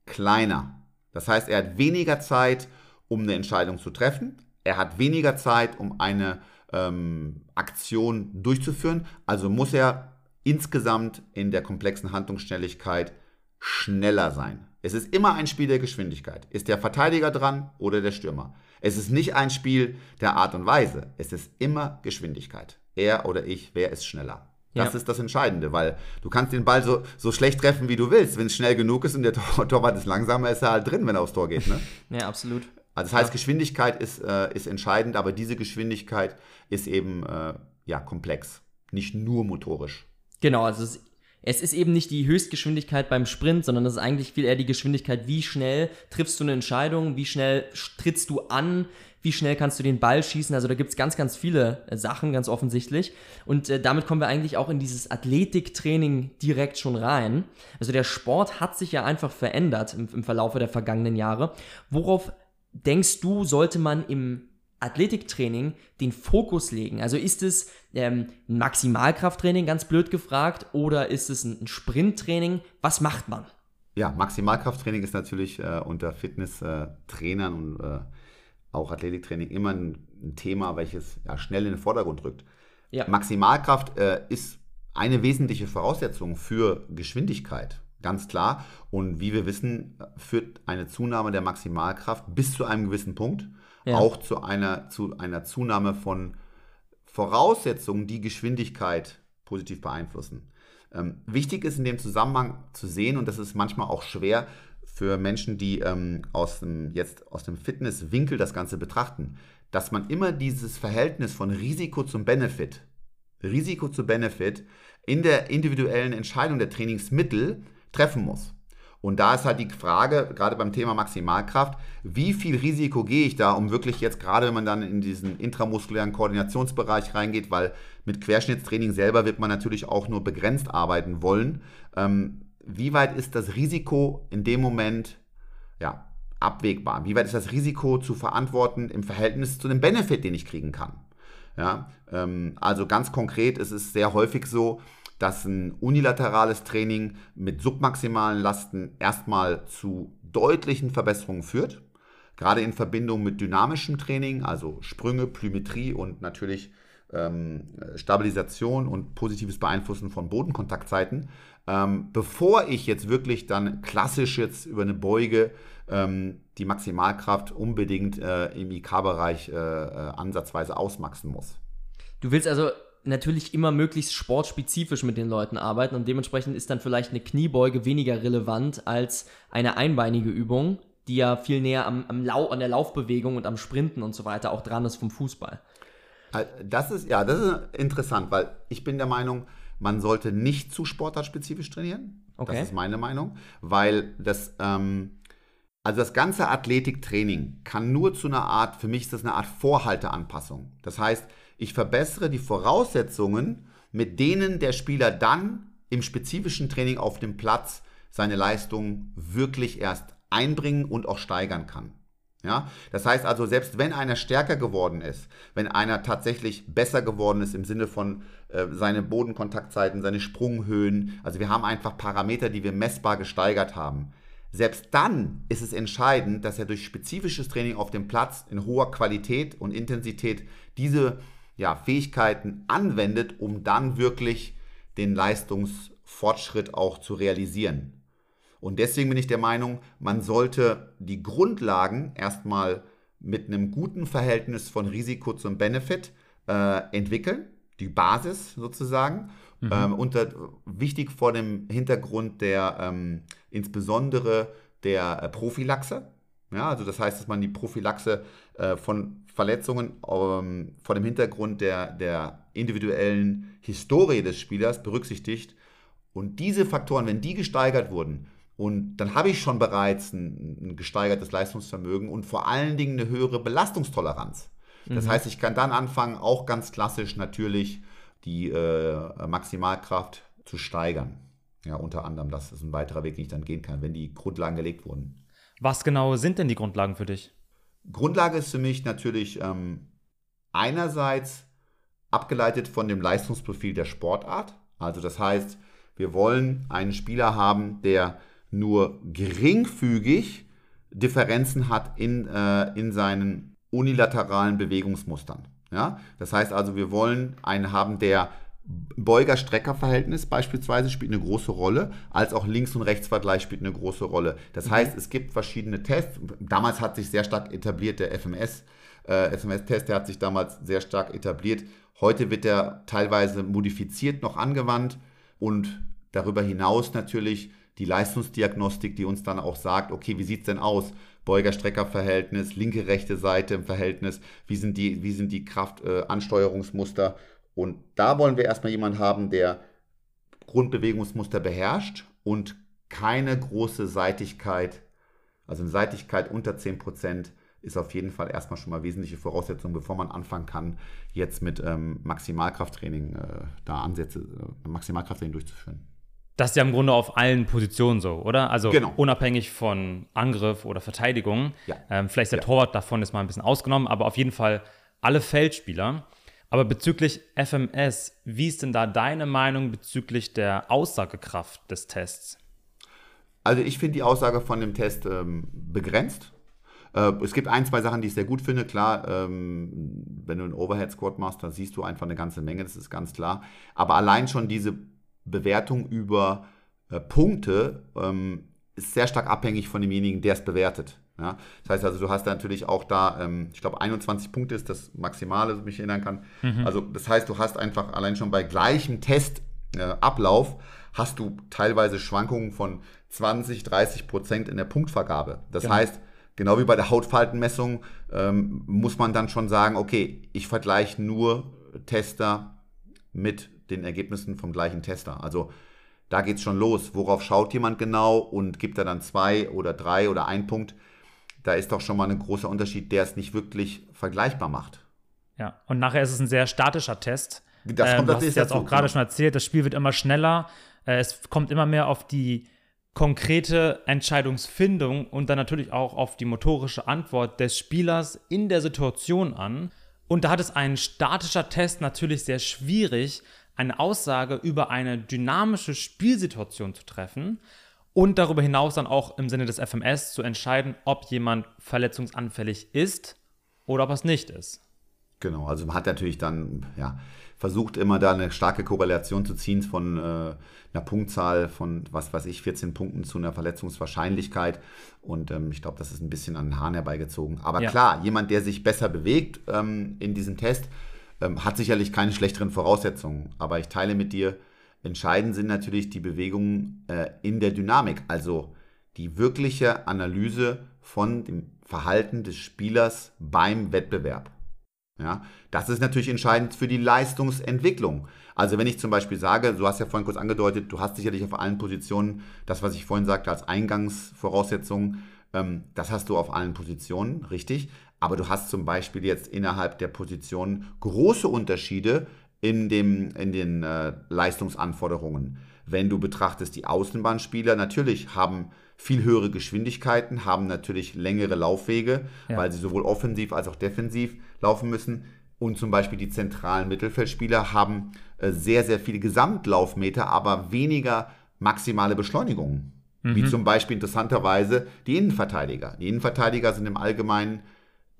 kleiner. Das heißt, er hat weniger Zeit, um eine Entscheidung zu treffen. Er hat weniger Zeit, um eine ähm, Aktion durchzuführen. Also muss er insgesamt in der komplexen Handlungsschnelligkeit schneller sein. Es ist immer ein Spiel der Geschwindigkeit. Ist der Verteidiger dran oder der Stürmer? Es ist nicht ein Spiel der Art und Weise. Es ist immer Geschwindigkeit. Er oder ich, wer ist schneller? Das ja. ist das Entscheidende, weil du kannst den Ball so, so schlecht treffen, wie du willst. Wenn es schnell genug ist und der Tor (laughs) Torwart ist langsamer, ist er halt drin, wenn er aufs Tor geht. Ne? (laughs) ja, absolut. Also das heißt, Geschwindigkeit ist, äh, ist entscheidend, aber diese Geschwindigkeit ist eben äh, ja, komplex, nicht nur motorisch. Genau, also es, es ist eben nicht die Höchstgeschwindigkeit beim Sprint, sondern es ist eigentlich viel eher die Geschwindigkeit, wie schnell triffst du eine Entscheidung, wie schnell trittst du an, wie schnell kannst du den Ball schießen. Also da gibt es ganz, ganz viele äh, Sachen, ganz offensichtlich. Und äh, damit kommen wir eigentlich auch in dieses Athletiktraining direkt schon rein. Also der Sport hat sich ja einfach verändert im, im Verlaufe der vergangenen Jahre. Worauf denkst du, sollte man im Athletiktraining den Fokus legen? Also ist es ähm, ein Maximalkrafttraining, ganz blöd gefragt, oder ist es ein Sprinttraining? Was macht man? Ja, Maximalkrafttraining ist natürlich äh, unter Fitnesstrainern äh, und äh, auch Athletiktraining immer ein, ein Thema, welches ja, schnell in den Vordergrund rückt. Ja. Maximalkraft äh, ist eine wesentliche Voraussetzung für Geschwindigkeit, ganz klar. Und wie wir wissen, führt eine Zunahme der Maximalkraft bis zu einem gewissen Punkt ja. auch zu einer, zu einer Zunahme von Voraussetzungen, die Geschwindigkeit positiv beeinflussen. Ähm, wichtig ist in dem Zusammenhang zu sehen, und das ist manchmal auch schwer für Menschen, die ähm, aus dem, jetzt aus dem Fitnesswinkel das Ganze betrachten, dass man immer dieses Verhältnis von Risiko zum Benefit, Risiko zu Benefit in der individuellen Entscheidung der Trainingsmittel treffen muss. Und da ist halt die Frage, gerade beim Thema Maximalkraft, wie viel Risiko gehe ich da, um wirklich jetzt, gerade wenn man dann in diesen intramuskulären Koordinationsbereich reingeht, weil mit Querschnittstraining selber wird man natürlich auch nur begrenzt arbeiten wollen. Ähm, wie weit ist das Risiko in dem Moment ja, abwägbar? Wie weit ist das Risiko zu verantworten im Verhältnis zu dem Benefit, den ich kriegen kann? Ja, ähm, also ganz konkret ist es sehr häufig so, dass ein unilaterales Training mit submaximalen Lasten erstmal zu deutlichen Verbesserungen führt. Gerade in Verbindung mit dynamischem Training, also Sprünge, Plyometrie und natürlich ähm, Stabilisation und positives Beeinflussen von Bodenkontaktzeiten. Ähm, bevor ich jetzt wirklich dann klassisch jetzt über eine Beuge ähm, die Maximalkraft unbedingt äh, im IK-Bereich äh, äh, ansatzweise ausmaxen muss. Du willst also natürlich immer möglichst sportspezifisch mit den Leuten arbeiten und dementsprechend ist dann vielleicht eine Kniebeuge weniger relevant als eine einbeinige Übung, die ja viel näher am, am Lau an der Laufbewegung und am Sprinten und so weiter auch dran ist vom Fußball. Äh, das ist, ja, das ist interessant, weil ich bin der Meinung, man sollte nicht zu sportartspezifisch trainieren. Okay. Das ist meine Meinung, weil das, ähm, also das ganze Athletiktraining kann nur zu einer Art, für mich ist das eine Art Vorhalteanpassung. Das heißt, ich verbessere die Voraussetzungen, mit denen der Spieler dann im spezifischen Training auf dem Platz seine Leistung wirklich erst einbringen und auch steigern kann. Ja, das heißt also, selbst wenn einer stärker geworden ist, wenn einer tatsächlich besser geworden ist im Sinne von äh, seine Bodenkontaktzeiten, seine Sprunghöhen, also wir haben einfach Parameter, die wir messbar gesteigert haben. Selbst dann ist es entscheidend, dass er durch spezifisches Training auf dem Platz in hoher Qualität und Intensität diese ja, Fähigkeiten anwendet, um dann wirklich den Leistungsfortschritt auch zu realisieren. Und deswegen bin ich der Meinung, man sollte die Grundlagen erstmal mit einem guten Verhältnis von Risiko zum Benefit äh, entwickeln, die Basis sozusagen. Mhm. Ähm, unter, wichtig vor dem Hintergrund der ähm, insbesondere der äh, Prophylaxe. Ja, also das heißt, dass man die Prophylaxe äh, von Verletzungen ähm, vor dem Hintergrund der, der individuellen Historie des Spielers berücksichtigt. Und diese Faktoren, wenn die gesteigert wurden, und dann habe ich schon bereits ein, ein, gesteigertes Leistungsvermögen und vor allen Dingen eine höhere Belastungstoleranz. Das mhm. heißt, ich kann dann anfangen, auch ganz klassisch natürlich die äh, Maximalkraft zu steigern. Ja, unter anderem, das ist ein weiterer Weg, den ich dann gehen kann, wenn die Grundlagen gelegt wurden. Was genau sind denn die Grundlagen für dich? Grundlage ist für mich natürlich ähm, einerseits abgeleitet von dem Leistungsprofil der Sportart. Also das heißt, wir wollen einen Spieler haben, der nur geringfügig Differenzen hat in, äh, in seinen unilateralen Bewegungsmustern. Ja? Das heißt also, wir wollen einen haben, der Beuger-Strecker-Verhältnis beispielsweise spielt eine große Rolle, als auch Links- und Rechtsvergleich spielt eine große Rolle. Das mhm. heißt, es gibt verschiedene Tests. Damals hat sich sehr stark etabliert der FMS. Äh, FMS-Test, der hat sich damals sehr stark etabliert. Heute wird er teilweise modifiziert noch angewandt und darüber hinaus natürlich die Leistungsdiagnostik, die uns dann auch sagt, okay, wie sieht es denn aus? Beuger-Strecker-Verhältnis, linke, rechte Seite im Verhältnis, wie sind die, wie sind die Kraftansteuerungsmuster? Äh, und da wollen wir erstmal jemanden haben, der Grundbewegungsmuster beherrscht und keine große Seitigkeit, also eine Seitigkeit unter 10% ist auf jeden Fall erstmal schon mal wesentliche Voraussetzung, bevor man anfangen kann, jetzt mit ähm, Maximalkrafttraining äh, da Ansätze, äh, Maximalkrafttraining durchzuführen. Das ist ja im Grunde auf allen Positionen so, oder? Also Genau. unabhängig von Angriff oder Verteidigung. Ja. Ähm, vielleicht ist der Ja. Torwart davon ist mal ein bisschen ausgenommen, aber auf jeden Fall alle Feldspieler. Aber bezüglich FMS, wie ist denn da deine Meinung bezüglich der Aussagekraft des Tests? Also ich finde die Aussage von dem Test ähm, begrenzt. Äh, es gibt ein, zwei Sachen, die ich sehr gut finde. Klar, ähm, wenn du einen Overhead Squat machst, dann siehst du einfach eine ganze Menge, das ist ganz klar. Aber allein schon diese Bewertung über äh, Punkte ähm, ist sehr stark abhängig von demjenigen, der es bewertet. Ja? Das heißt also, du hast da natürlich auch da, ähm, ich glaube, 21 Punkte ist das Maximale, ich mich erinnern kann. Also das heißt, du hast einfach allein schon bei gleichem Testablauf äh, hast du teilweise Schwankungen von 20, 30 Prozent in der Punktvergabe. Das Genau. heißt, genau wie bei der Hautfaltenmessung ähm, muss man dann schon sagen, okay, ich vergleiche nur Tester mit den Ergebnissen vom gleichen Tester. Also da geht es schon los. Worauf schaut jemand genau und gibt er dann zwei oder drei oder ein Punkt? Da ist doch schon mal ein großer Unterschied, der es nicht wirklich vergleichbar macht. Ja, und nachher ist es ein sehr statischer Test. Das ähm, kommt du hast jetzt auch gerade genau. schon erzählt, das Spiel wird immer schneller. Äh, es kommt immer mehr auf die konkrete Entscheidungsfindung und dann natürlich auch auf die motorische Antwort des Spielers in der Situation an. Und da hat es ein statischer Test natürlich sehr schwierig, eine Aussage über eine dynamische Spielsituation zu treffen und darüber hinaus dann auch im Sinne des FMS zu entscheiden, ob jemand verletzungsanfällig ist oder ob er es nicht ist. Genau, also man hat natürlich dann ja, versucht immer da eine starke Korrelation zu ziehen von äh, einer Punktzahl von, was weiß ich, 14 Punkten zu einer Verletzungswahrscheinlichkeit. Und ähm, ich glaube, das ist ein bisschen an den Haaren herbeigezogen. Aber Ja. klar, jemand, der sich besser bewegt ähm, in diesem Test, ähm, hat sicherlich keine schlechteren Voraussetzungen. Aber ich teile mit dir, entscheidend sind natürlich die Bewegungen äh, in der Dynamik. Also die wirkliche Analyse von dem Verhalten des Spielers beim Wettbewerb. Ja, das ist natürlich entscheidend für die Leistungsentwicklung. Also wenn ich zum Beispiel sage, du hast ja vorhin kurz angedeutet, du hast sicherlich auf allen Positionen das, was ich vorhin sagte, als Eingangsvoraussetzung, ähm, das hast du auf allen Positionen, richtig. Aber du hast zum Beispiel jetzt innerhalb der Positionen große Unterschiede in, dem, in den äh, Leistungsanforderungen. Wenn du betrachtest, die Außenbahnspieler natürlich haben viel höhere Geschwindigkeiten, haben natürlich längere Laufwege, Ja. weil sie sowohl offensiv als auch defensiv laufen müssen. Und zum Beispiel die zentralen Mittelfeldspieler haben äh, sehr, sehr viele Gesamtlaufmeter, aber weniger maximale Beschleunigungen. Wie zum Beispiel interessanterweise die Innenverteidiger. Die Innenverteidiger sind im Allgemeinen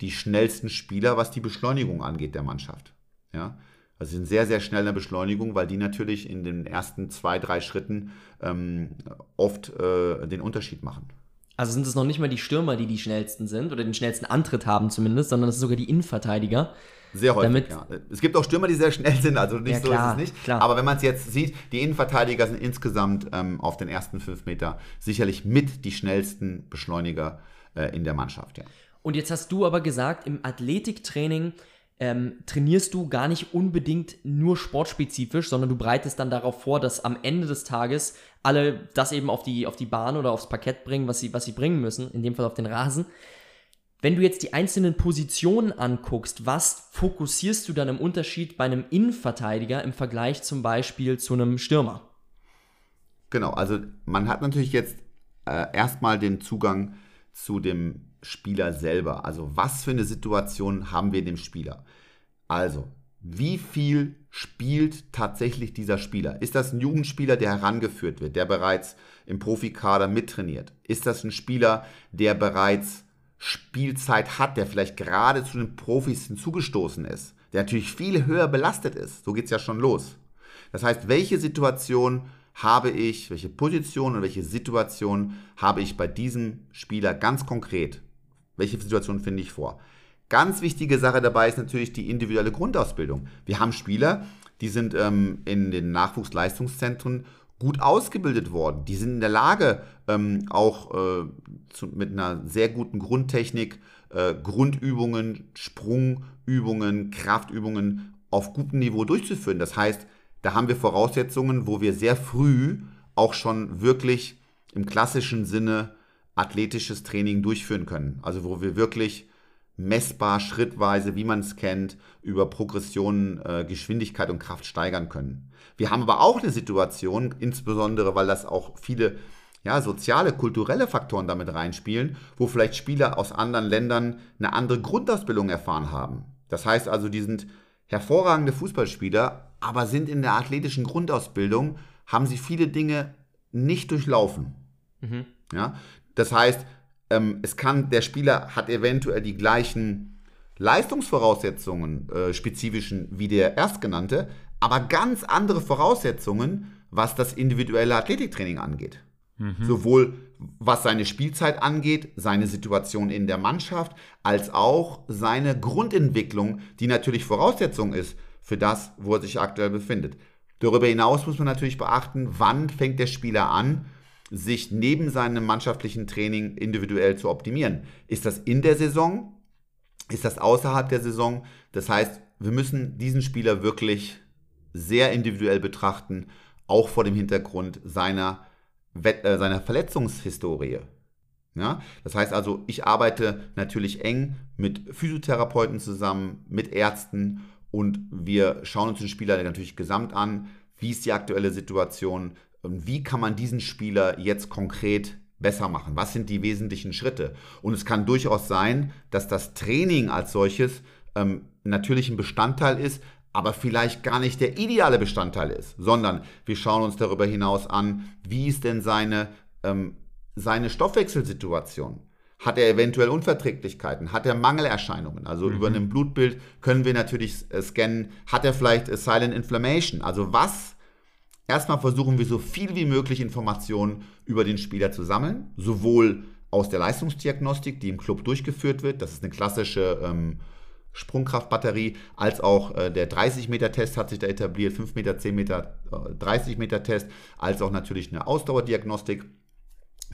die schnellsten Spieler, was die Beschleunigung angeht der Mannschaft. Ja? Also sie sind sehr, sehr schnell in der Beschleunigung, weil die natürlich in den ersten zwei, drei Schritten ähm, oft äh, den Unterschied machen. Also sind es noch nicht mal die Stürmer, die die schnellsten sind oder den schnellsten Antritt haben zumindest, sondern es sind sogar die Innenverteidiger. Sehr häufig, Damit- ja. Es gibt auch Stürmer, die sehr schnell sind, also nicht Ja, so klar, ist es nicht. klar. Aber wenn man es jetzt sieht, die Innenverteidiger sind insgesamt ähm, auf den ersten fünf Meter sicherlich mit die schnellsten Beschleuniger äh, in der Mannschaft, ja. Und jetzt hast du aber gesagt, im Athletiktraining ähm, trainierst du gar nicht unbedingt nur sportspezifisch, sondern du bereitest dann darauf vor, dass am Ende des Tages alle das eben auf die, auf die Bahn oder aufs Parkett bringen, was sie, was sie bringen müssen, in dem Fall auf den Rasen. Wenn du jetzt die einzelnen Positionen anguckst, was fokussierst du dann im Unterschied bei einem Innenverteidiger im Vergleich zum Beispiel zu einem Stürmer? Genau, also man hat natürlich jetzt äh, erstmal den Zugang zu dem Spieler selber. Also was für eine Situation haben wir dem Spieler? Also, wie viel spielt tatsächlich dieser Spieler? Ist das ein Jugendspieler, der herangeführt wird, der bereits im Profikader mittrainiert? Ist das ein Spieler, der bereits Spielzeit hat, der vielleicht gerade zu den Profis hinzugestoßen ist, der natürlich viel höher belastet ist? So geht es ja schon los. Das heißt, welche Situation habe ich, welche Position und welche Situation habe ich bei diesem Spieler ganz konkret? Welche Situation finde ich vor? Ganz wichtige Sache dabei ist natürlich die individuelle Grundausbildung. Wir haben Spieler, die sind ähm, in den Nachwuchsleistungszentren gut ausgebildet worden. Die sind in der Lage, ähm, auch äh, zu, mit einer sehr guten Grundtechnik äh, Grundübungen, Sprungübungen, Kraftübungen auf gutem Niveau durchzuführen. Das heißt, da haben wir Voraussetzungen, wo wir sehr früh auch schon wirklich im klassischen Sinne athletisches Training durchführen können. Also wo wir wirklich messbar, schrittweise, wie man es kennt, über Progressionen, äh, Geschwindigkeit und Kraft steigern können. Wir haben aber auch eine Situation, insbesondere weil das auch viele ja, soziale, kulturelle Faktoren damit reinspielen, wo vielleicht Spieler aus anderen Ländern eine andere Grundausbildung erfahren haben. Das heißt also, die sind hervorragende Fußballspieler, aber sind in der athletischen Grundausbildung, haben sie viele Dinge nicht durchlaufen. Mhm. Ja? Das heißt, ähm, es kann, der Spieler hat eventuell die gleichen Leistungsvoraussetzungen, äh, spezifischen, wie der Erstgenannte, aber ganz andere Voraussetzungen, was das individuelle Athletiktraining angeht. Mhm. Sowohl was seine Spielzeit angeht, seine Situation in der Mannschaft, als auch seine Grundentwicklung, die natürlich Voraussetzung ist für das, wo er sich aktuell befindet. Darüber hinaus muss man natürlich beachten, wann fängt der Spieler an, sich neben seinem mannschaftlichen Training individuell zu optimieren. Ist das in der Saison? Ist das außerhalb der Saison? Das heißt, wir müssen diesen Spieler wirklich sehr individuell betrachten, auch vor dem Hintergrund seiner, äh, seiner Verletzungshistorie. Ja? Das heißt also, ich arbeite natürlich eng mit Physiotherapeuten zusammen, mit Ärzten und wir schauen uns den Spieler natürlich gesamt an. Wie ist die aktuelle Situation? Und wie kann man diesen Spieler jetzt konkret besser machen? Was sind die wesentlichen Schritte? Und es kann durchaus sein, dass das Training als solches ähm, natürlich ein Bestandteil ist, aber vielleicht gar nicht der ideale Bestandteil ist, sondern wir schauen uns darüber hinaus an, wie ist denn seine, ähm, seine Stoffwechselsituation? Hat er eventuell Unverträglichkeiten? Hat er Mangelerscheinungen? Also mhm. über ein Blutbild können wir natürlich äh, scannen. Hat er vielleicht äh, Silent Inflammation? Also was? Erstmal versuchen wir so viel wie möglich Informationen über den Spieler zu sammeln, sowohl aus der Leistungsdiagnostik, die im Club durchgeführt wird, das ist eine klassische ähm, Sprungkraftbatterie, als auch äh, der 30-Meter-Test hat sich da etabliert, 5 Meter, 10 Meter, äh, 30-Meter-Test, als auch natürlich eine Ausdauerdiagnostik,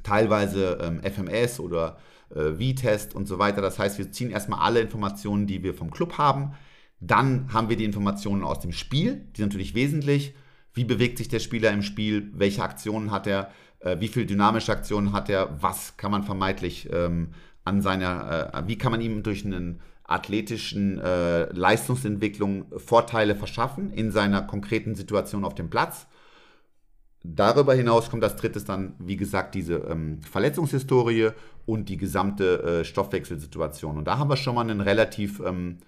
teilweise ähm, FMS oder äh, V-Test und so weiter. Das heißt, wir ziehen erstmal alle Informationen, die wir vom Club haben. Dann haben wir die Informationen aus dem Spiel, die sind natürlich wesentlich. Wie bewegt sich der Spieler im Spiel? Welche Aktionen hat er? Äh, wie viele dynamische Aktionen hat er? Was kann man vermeintlich ähm, an seiner, äh, wie kann man ihm durch einen athletischen äh, Leistungsentwicklung Vorteile verschaffen in seiner konkreten Situation auf dem Platz. Darüber hinaus kommt als drittes dann, wie gesagt, diese ähm, Verletzungshistorie und die gesamte äh, Stoffwechselsituation. Und da haben wir schon mal ein relativ ähm,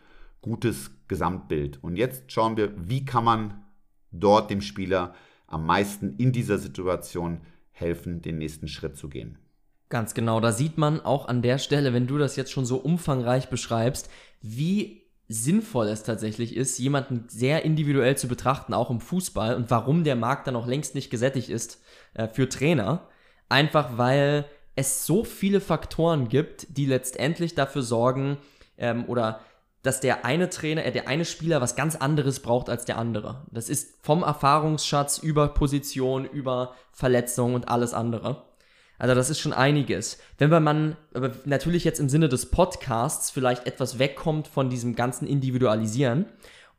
gutes Gesamtbild. Und jetzt schauen wir, wie kann man dort dem Spieler am meisten in dieser Situation helfen, den nächsten Schritt zu gehen. Ganz genau, da sieht man auch an der Stelle, wenn du das jetzt schon so umfangreich beschreibst, wie sinnvoll es tatsächlich ist, jemanden sehr individuell zu betrachten, auch im Fußball und warum der Markt dann auch längst nicht gesättigt ist äh, für Trainer. Einfach weil es so viele Faktoren gibt, die letztendlich dafür sorgen ähm, oder dass der eine Trainer, äh, der eine Spieler was ganz anderes braucht als der andere. Das ist vom Erfahrungsschatz über Position, über Verletzung und alles andere. Also das ist schon einiges. Wenn man aber natürlich jetzt im Sinne des Podcasts vielleicht etwas wegkommt von diesem ganzen Individualisieren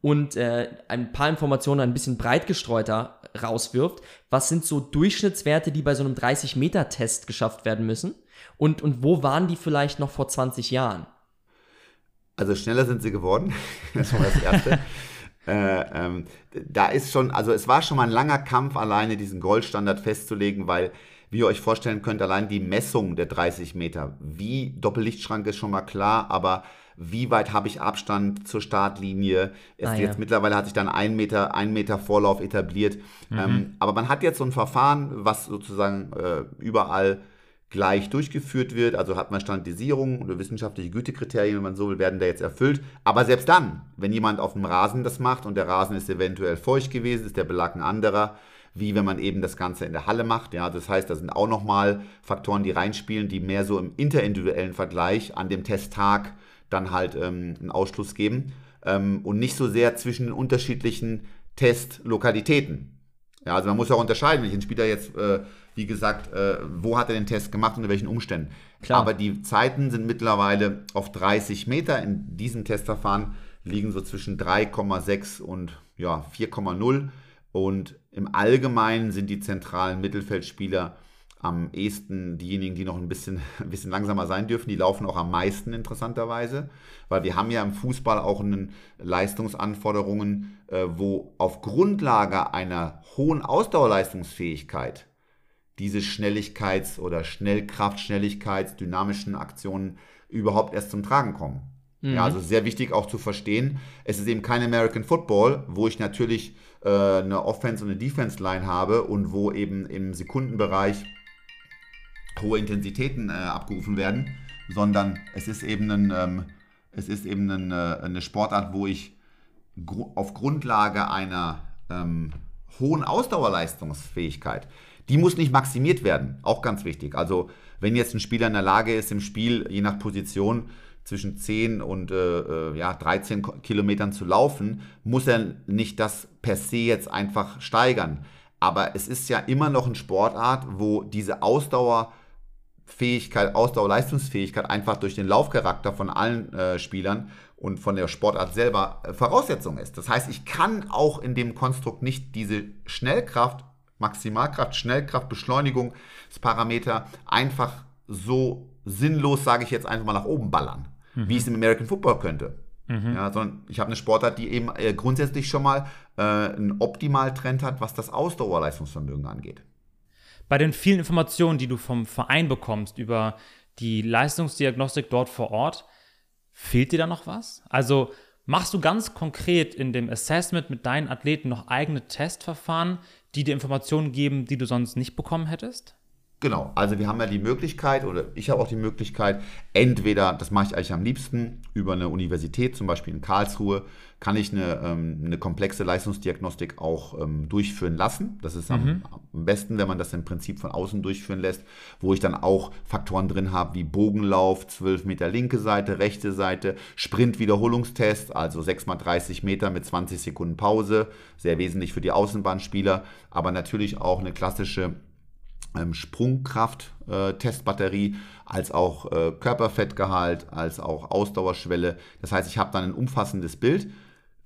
und äh, ein paar Informationen ein bisschen breit gestreuter rauswirft, was sind so Durchschnittswerte, die bei so einem 30-Meter-Test geschafft werden müssen? Und, und wo waren die vielleicht noch vor 20 Jahren? Also schneller sind sie geworden. (laughs) das war das Erste. (laughs) äh, ähm, da ist schon, also es war schon mal ein langer Kampf, alleine diesen Goldstandard festzulegen, weil wie ihr euch vorstellen könnt, allein die Messung der 30 Meter, wie Doppellichtschrank ist schon mal klar, aber wie weit habe ich Abstand zur Startlinie? Erst ah, jetzt ja. mittlerweile hat sich dann ein Meter, ein Meter Vorlauf etabliert. Mhm. Ähm, aber man hat jetzt so ein Verfahren, was sozusagen äh, überall gleich durchgeführt wird. Also hat man Standardisierung oder wissenschaftliche Gütekriterien, wenn man so will, werden da jetzt erfüllt. Aber selbst dann, wenn jemand auf dem Rasen das macht und der Rasen ist eventuell feucht gewesen, ist der Belag ein anderer, wie wenn man eben das Ganze in der Halle macht. Ja, das heißt, da sind auch nochmal Faktoren, die reinspielen, die mehr so im interindividuellen Vergleich an dem Testtag dann halt ähm, einen Ausschluss geben ähm, und nicht so sehr zwischen den unterschiedlichen Testlokalitäten. Ja, also man muss auch unterscheiden, welchen Spieler jetzt, äh, wie gesagt, äh, wo hat er den Test gemacht und unter welchen Umständen. Klar. Aber die Zeiten sind mittlerweile auf 30 Meter in diesem Testverfahren liegen so zwischen 3,6 und ja, 4,0 und im Allgemeinen sind die zentralen Mittelfeldspieler am ehesten diejenigen, die noch ein bisschen, (laughs) ein bisschen langsamer sein dürfen, die laufen auch am meisten interessanterweise, weil wir haben ja im Fußball auch einen Leistungsanforderungen, äh, wo auf Grundlage einer hohen Ausdauerleistungsfähigkeit diese Schnelligkeits- oder Schnellkraft, Schnelligkeits-, dynamischen Aktionen überhaupt erst zum Tragen kommen. Mhm. Ja, also sehr wichtig auch zu verstehen, es ist eben kein American Football, wo ich natürlich äh, eine Offense- und eine Defense-Line habe und wo eben im Sekundenbereich hohe Intensitäten äh, abgerufen werden, sondern es ist eben, ein, ähm, es ist eben ein, äh, eine Sportart, wo ich gr auf Grundlage einer ähm, hohen Ausdauerleistungsfähigkeit, die muss nicht maximiert werden, auch ganz wichtig. Also wenn jetzt ein Spieler in der Lage ist, im Spiel je nach Position zwischen 10 und äh, äh ja, 13 Kilometern zu laufen, muss er nicht das per se jetzt einfach steigern. Aber es ist ja immer noch eine Sportart, wo diese Ausdauer Fähigkeit, Ausdauer, Leistungsfähigkeit einfach durch den Laufcharakter von allen äh, Spielern und von der Sportart selber äh, Voraussetzung ist. Das heißt, ich kann auch in dem Konstrukt nicht diese Schnellkraft, Maximalkraft, Schnellkraft, Beschleunigungsparameter einfach so sinnlos, sage ich jetzt einfach mal, nach oben ballern, mhm. wie ich es im American Football könnte. Mhm. Ja, sondern ich habe eine Sportart, die eben äh, grundsätzlich schon mal äh, einen Optimaltrend hat, was das Ausdauerleistungsvermögen angeht bei den vielen Informationen, die du vom Verein bekommst über die Leistungsdiagnostik dort vor Ort, fehlt dir da noch was? Also machst du ganz konkret in dem Assessment mit deinen Athleten noch eigene Testverfahren, die dir Informationen geben, die du sonst nicht bekommen hättest? Genau, also wir haben ja die Möglichkeit, oder ich habe auch die Möglichkeit, entweder, das mache ich eigentlich am liebsten, über eine Universität, zum Beispiel in Karlsruhe, kann ich eine, ähm, eine komplexe Leistungsdiagnostik auch ähm, durchführen lassen. Das ist am, mhm. am, besten, wenn man das im Prinzip von außen durchführen lässt, wo ich dann auch Faktoren drin habe wie Bogenlauf, 12 Meter linke Seite, rechte Seite, Sprint-Wiederholungstest, also 6 mal 30 Meter mit 20 Sekunden Pause, sehr wesentlich für die Außenbahnspieler, aber natürlich auch eine klassische ähm, Sprungkraft-Testbatterie, äh, als auch äh, Körperfettgehalt, als auch Ausdauerschwelle. Das heißt, ich habe dann ein umfassendes Bild.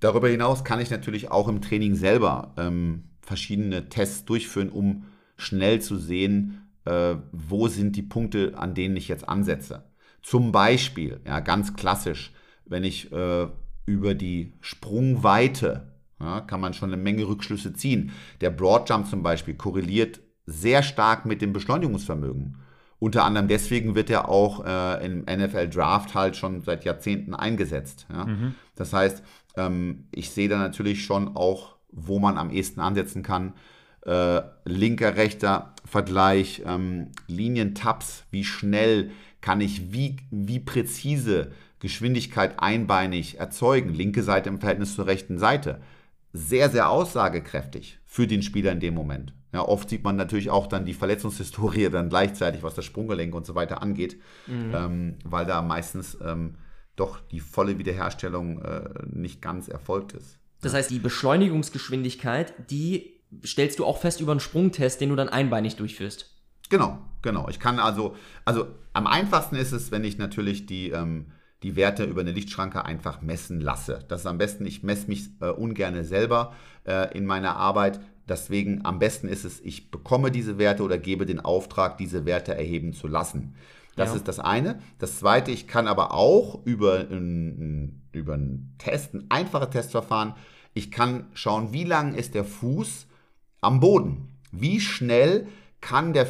Darüber hinaus kann ich natürlich auch im Training selber ähm, verschiedene Tests durchführen, um schnell zu sehen, äh, wo sind die Punkte, an denen ich jetzt ansetze. Zum Beispiel, ja, ganz klassisch, wenn ich äh, über die Sprungweite ja, kann man schon eine Menge Rückschlüsse ziehen. Der Broadjump zum Beispiel korreliert sehr stark mit dem Beschleunigungsvermögen. Unter anderem deswegen wird er auch äh, im NFL Draft halt schon seit Jahrzehnten eingesetzt. Ja? Mhm. Das heißt, ähm, ich sehe da natürlich schon auch, wo man am ehesten ansetzen kann. Äh, linker, rechter Vergleich, ähm, Linientabs, wie schnell kann ich wie, wie präzise Geschwindigkeit einbeinig erzeugen. Linke Seite im Verhältnis zur rechten Seite. Sehr, sehr aussagekräftig für den Spieler in dem Moment. Ja, oft sieht man natürlich auch dann die Verletzungshistorie (laughs) dann gleichzeitig, was das Sprunggelenk und so weiter angeht, mhm. ähm, weil da meistens ähm, doch die volle Wiederherstellung äh, nicht ganz erfolgt ist. Das heißt, die Beschleunigungsgeschwindigkeit, die stellst du auch fest über einen Sprungtest, den du dann einbeinig durchführst. Genau, genau. Ich kann also, also am einfachsten ist es, wenn ich natürlich die, ähm, die Werte über eine Lichtschranke einfach messen lasse. Das ist am besten, ich messe mich äh, ungern selber äh, in meiner Arbeit. Deswegen am besten ist es, ich bekomme diese Werte oder gebe den Auftrag, diese Werte erheben zu lassen. Das ja. ist das eine. Das zweite, ich kann aber auch über über einen Test, ein einfaches Testverfahren, ich kann schauen, wie lang ist der Fuß am Boden. Wie schnell kann der,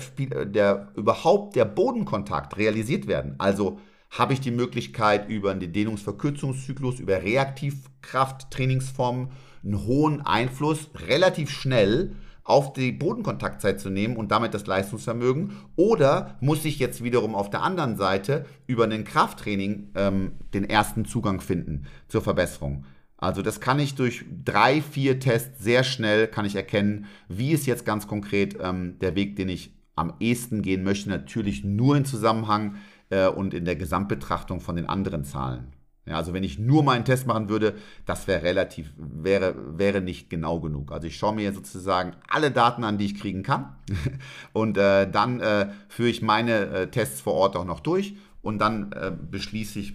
der überhaupt der Bodenkontakt realisiert werden? Also habe ich die Möglichkeit über den Dehnungsverkürzungszyklus, über Reaktivkraft-Trainingsformen einen hohen Einfluss relativ schnell auf die Bodenkontaktzeit zu nehmen und damit das Leistungsvermögen? Oder muss ich jetzt wiederum auf der anderen Seite über ein Krafttraining ähm, den ersten Zugang finden zur Verbesserung? Also das kann ich durch drei, vier Tests sehr schnell kann ich erkennen, wie ist jetzt ganz konkret ähm, der Weg, den ich am ehesten gehen möchte. Natürlich nur in Zusammenhang äh, und in der Gesamtbetrachtung von den anderen Zahlen. Ja, also wenn ich nur meinen Test machen würde, das wäre relativ, wäre, wäre nicht genau genug. Also ich schaue mir sozusagen alle Daten an, die ich kriegen kann. (laughs) und äh, dann äh, führe ich meine äh, Tests vor Ort auch noch durch und dann äh, beschließe ich,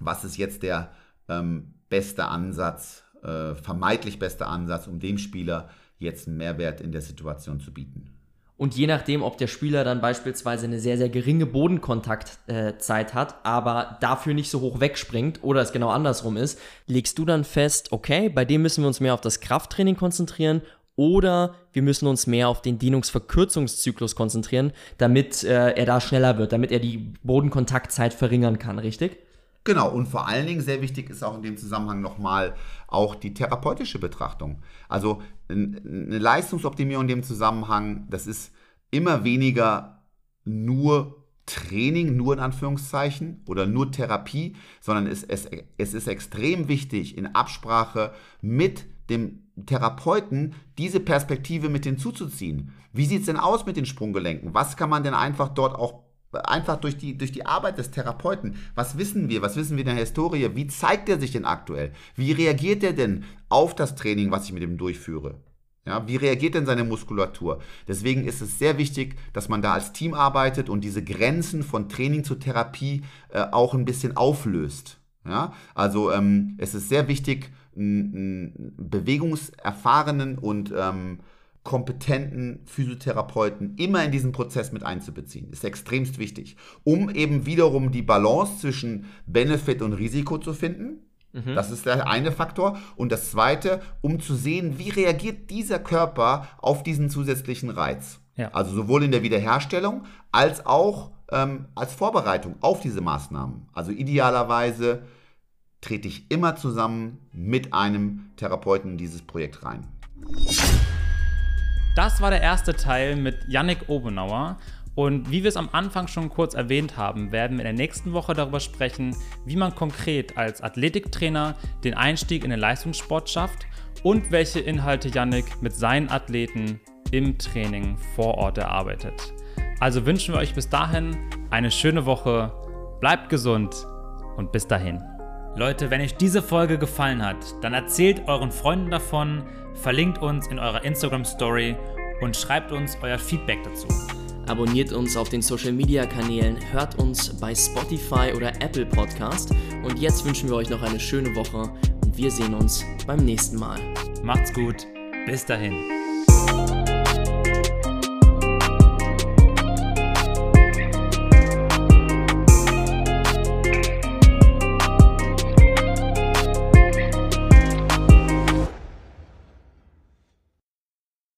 was ist jetzt der ähm, beste Ansatz, äh, vermeintlich beste Ansatz, um dem Spieler jetzt einen Mehrwert in der Situation zu bieten. Und je nachdem, ob der Spieler dann beispielsweise eine sehr, sehr geringe Bodenkontaktzeit hat, aber dafür nicht so hoch wegspringt oder es genau andersrum ist, legst du dann fest, okay, bei dem müssen wir uns mehr auf das Krafttraining konzentrieren oder wir müssen uns mehr auf den Dehnungsverkürzungszyklus konzentrieren, damit äh, er da schneller wird, damit er die Bodenkontaktzeit verringern kann, richtig? Genau, und vor allen Dingen sehr wichtig ist auch in dem Zusammenhang nochmal auch die therapeutische Betrachtung. Also eine Leistungsoptimierung in dem Zusammenhang, das ist immer weniger nur Training, nur in Anführungszeichen, oder nur Therapie, sondern es, es, es ist extrem wichtig, in Absprache mit dem Therapeuten diese Perspektive mit hinzuzuziehen. Wie sieht es denn aus mit den Sprunggelenken? Was kann man denn einfach dort auch einfach durch die, durch die Arbeit des Therapeuten. Was wissen wir? Was wissen wir in der Historie? Wie zeigt er sich denn aktuell? Wie reagiert er denn auf das Training, was ich mit ihm durchführe? Ja, wie reagiert denn seine Muskulatur? Deswegen ist es sehr wichtig, dass man da als Team arbeitet und diese Grenzen von Training zu Therapie äh, auch ein bisschen auflöst. Ja, also ähm, es ist sehr wichtig, einen, bewegungserfahrenen und ähm, kompetenten Physiotherapeuten immer in diesen Prozess mit einzubeziehen. Ist extremst wichtig, um eben wiederum die Balance zwischen Benefit und Risiko zu finden. Mhm. Das ist der eine Faktor. Und das zweite, um zu sehen, wie reagiert dieser Körper auf diesen zusätzlichen Reiz. Ja. Also sowohl in der Wiederherstellung als auch ähm, als Vorbereitung auf diese Maßnahmen. Also idealerweise trete ich immer zusammen mit einem Therapeuten in dieses Projekt rein. Das war der erste Teil mit Yannick Obenauer. Und wie wir es am Anfang schon kurz erwähnt haben, werden wir in der nächsten Woche darüber sprechen, wie man konkret als Athletiktrainer den Einstieg in den Leistungssport schafft und welche Inhalte Yannick mit seinen Athleten im Training vor Ort erarbeitet. Also wünschen wir euch bis dahin eine schöne Woche, bleibt gesund und bis dahin. Leute, wenn euch diese Folge gefallen hat, dann erzählt euren Freunden davon, verlinkt uns in eurer Instagram Story und schreibt uns euer Feedback dazu. Abonniert uns auf den Social Media Kanälen, hört uns bei Spotify oder Apple Podcast und jetzt wünschen wir euch noch eine schöne Woche und wir sehen uns beim nächsten Mal. Macht's gut, bis dahin.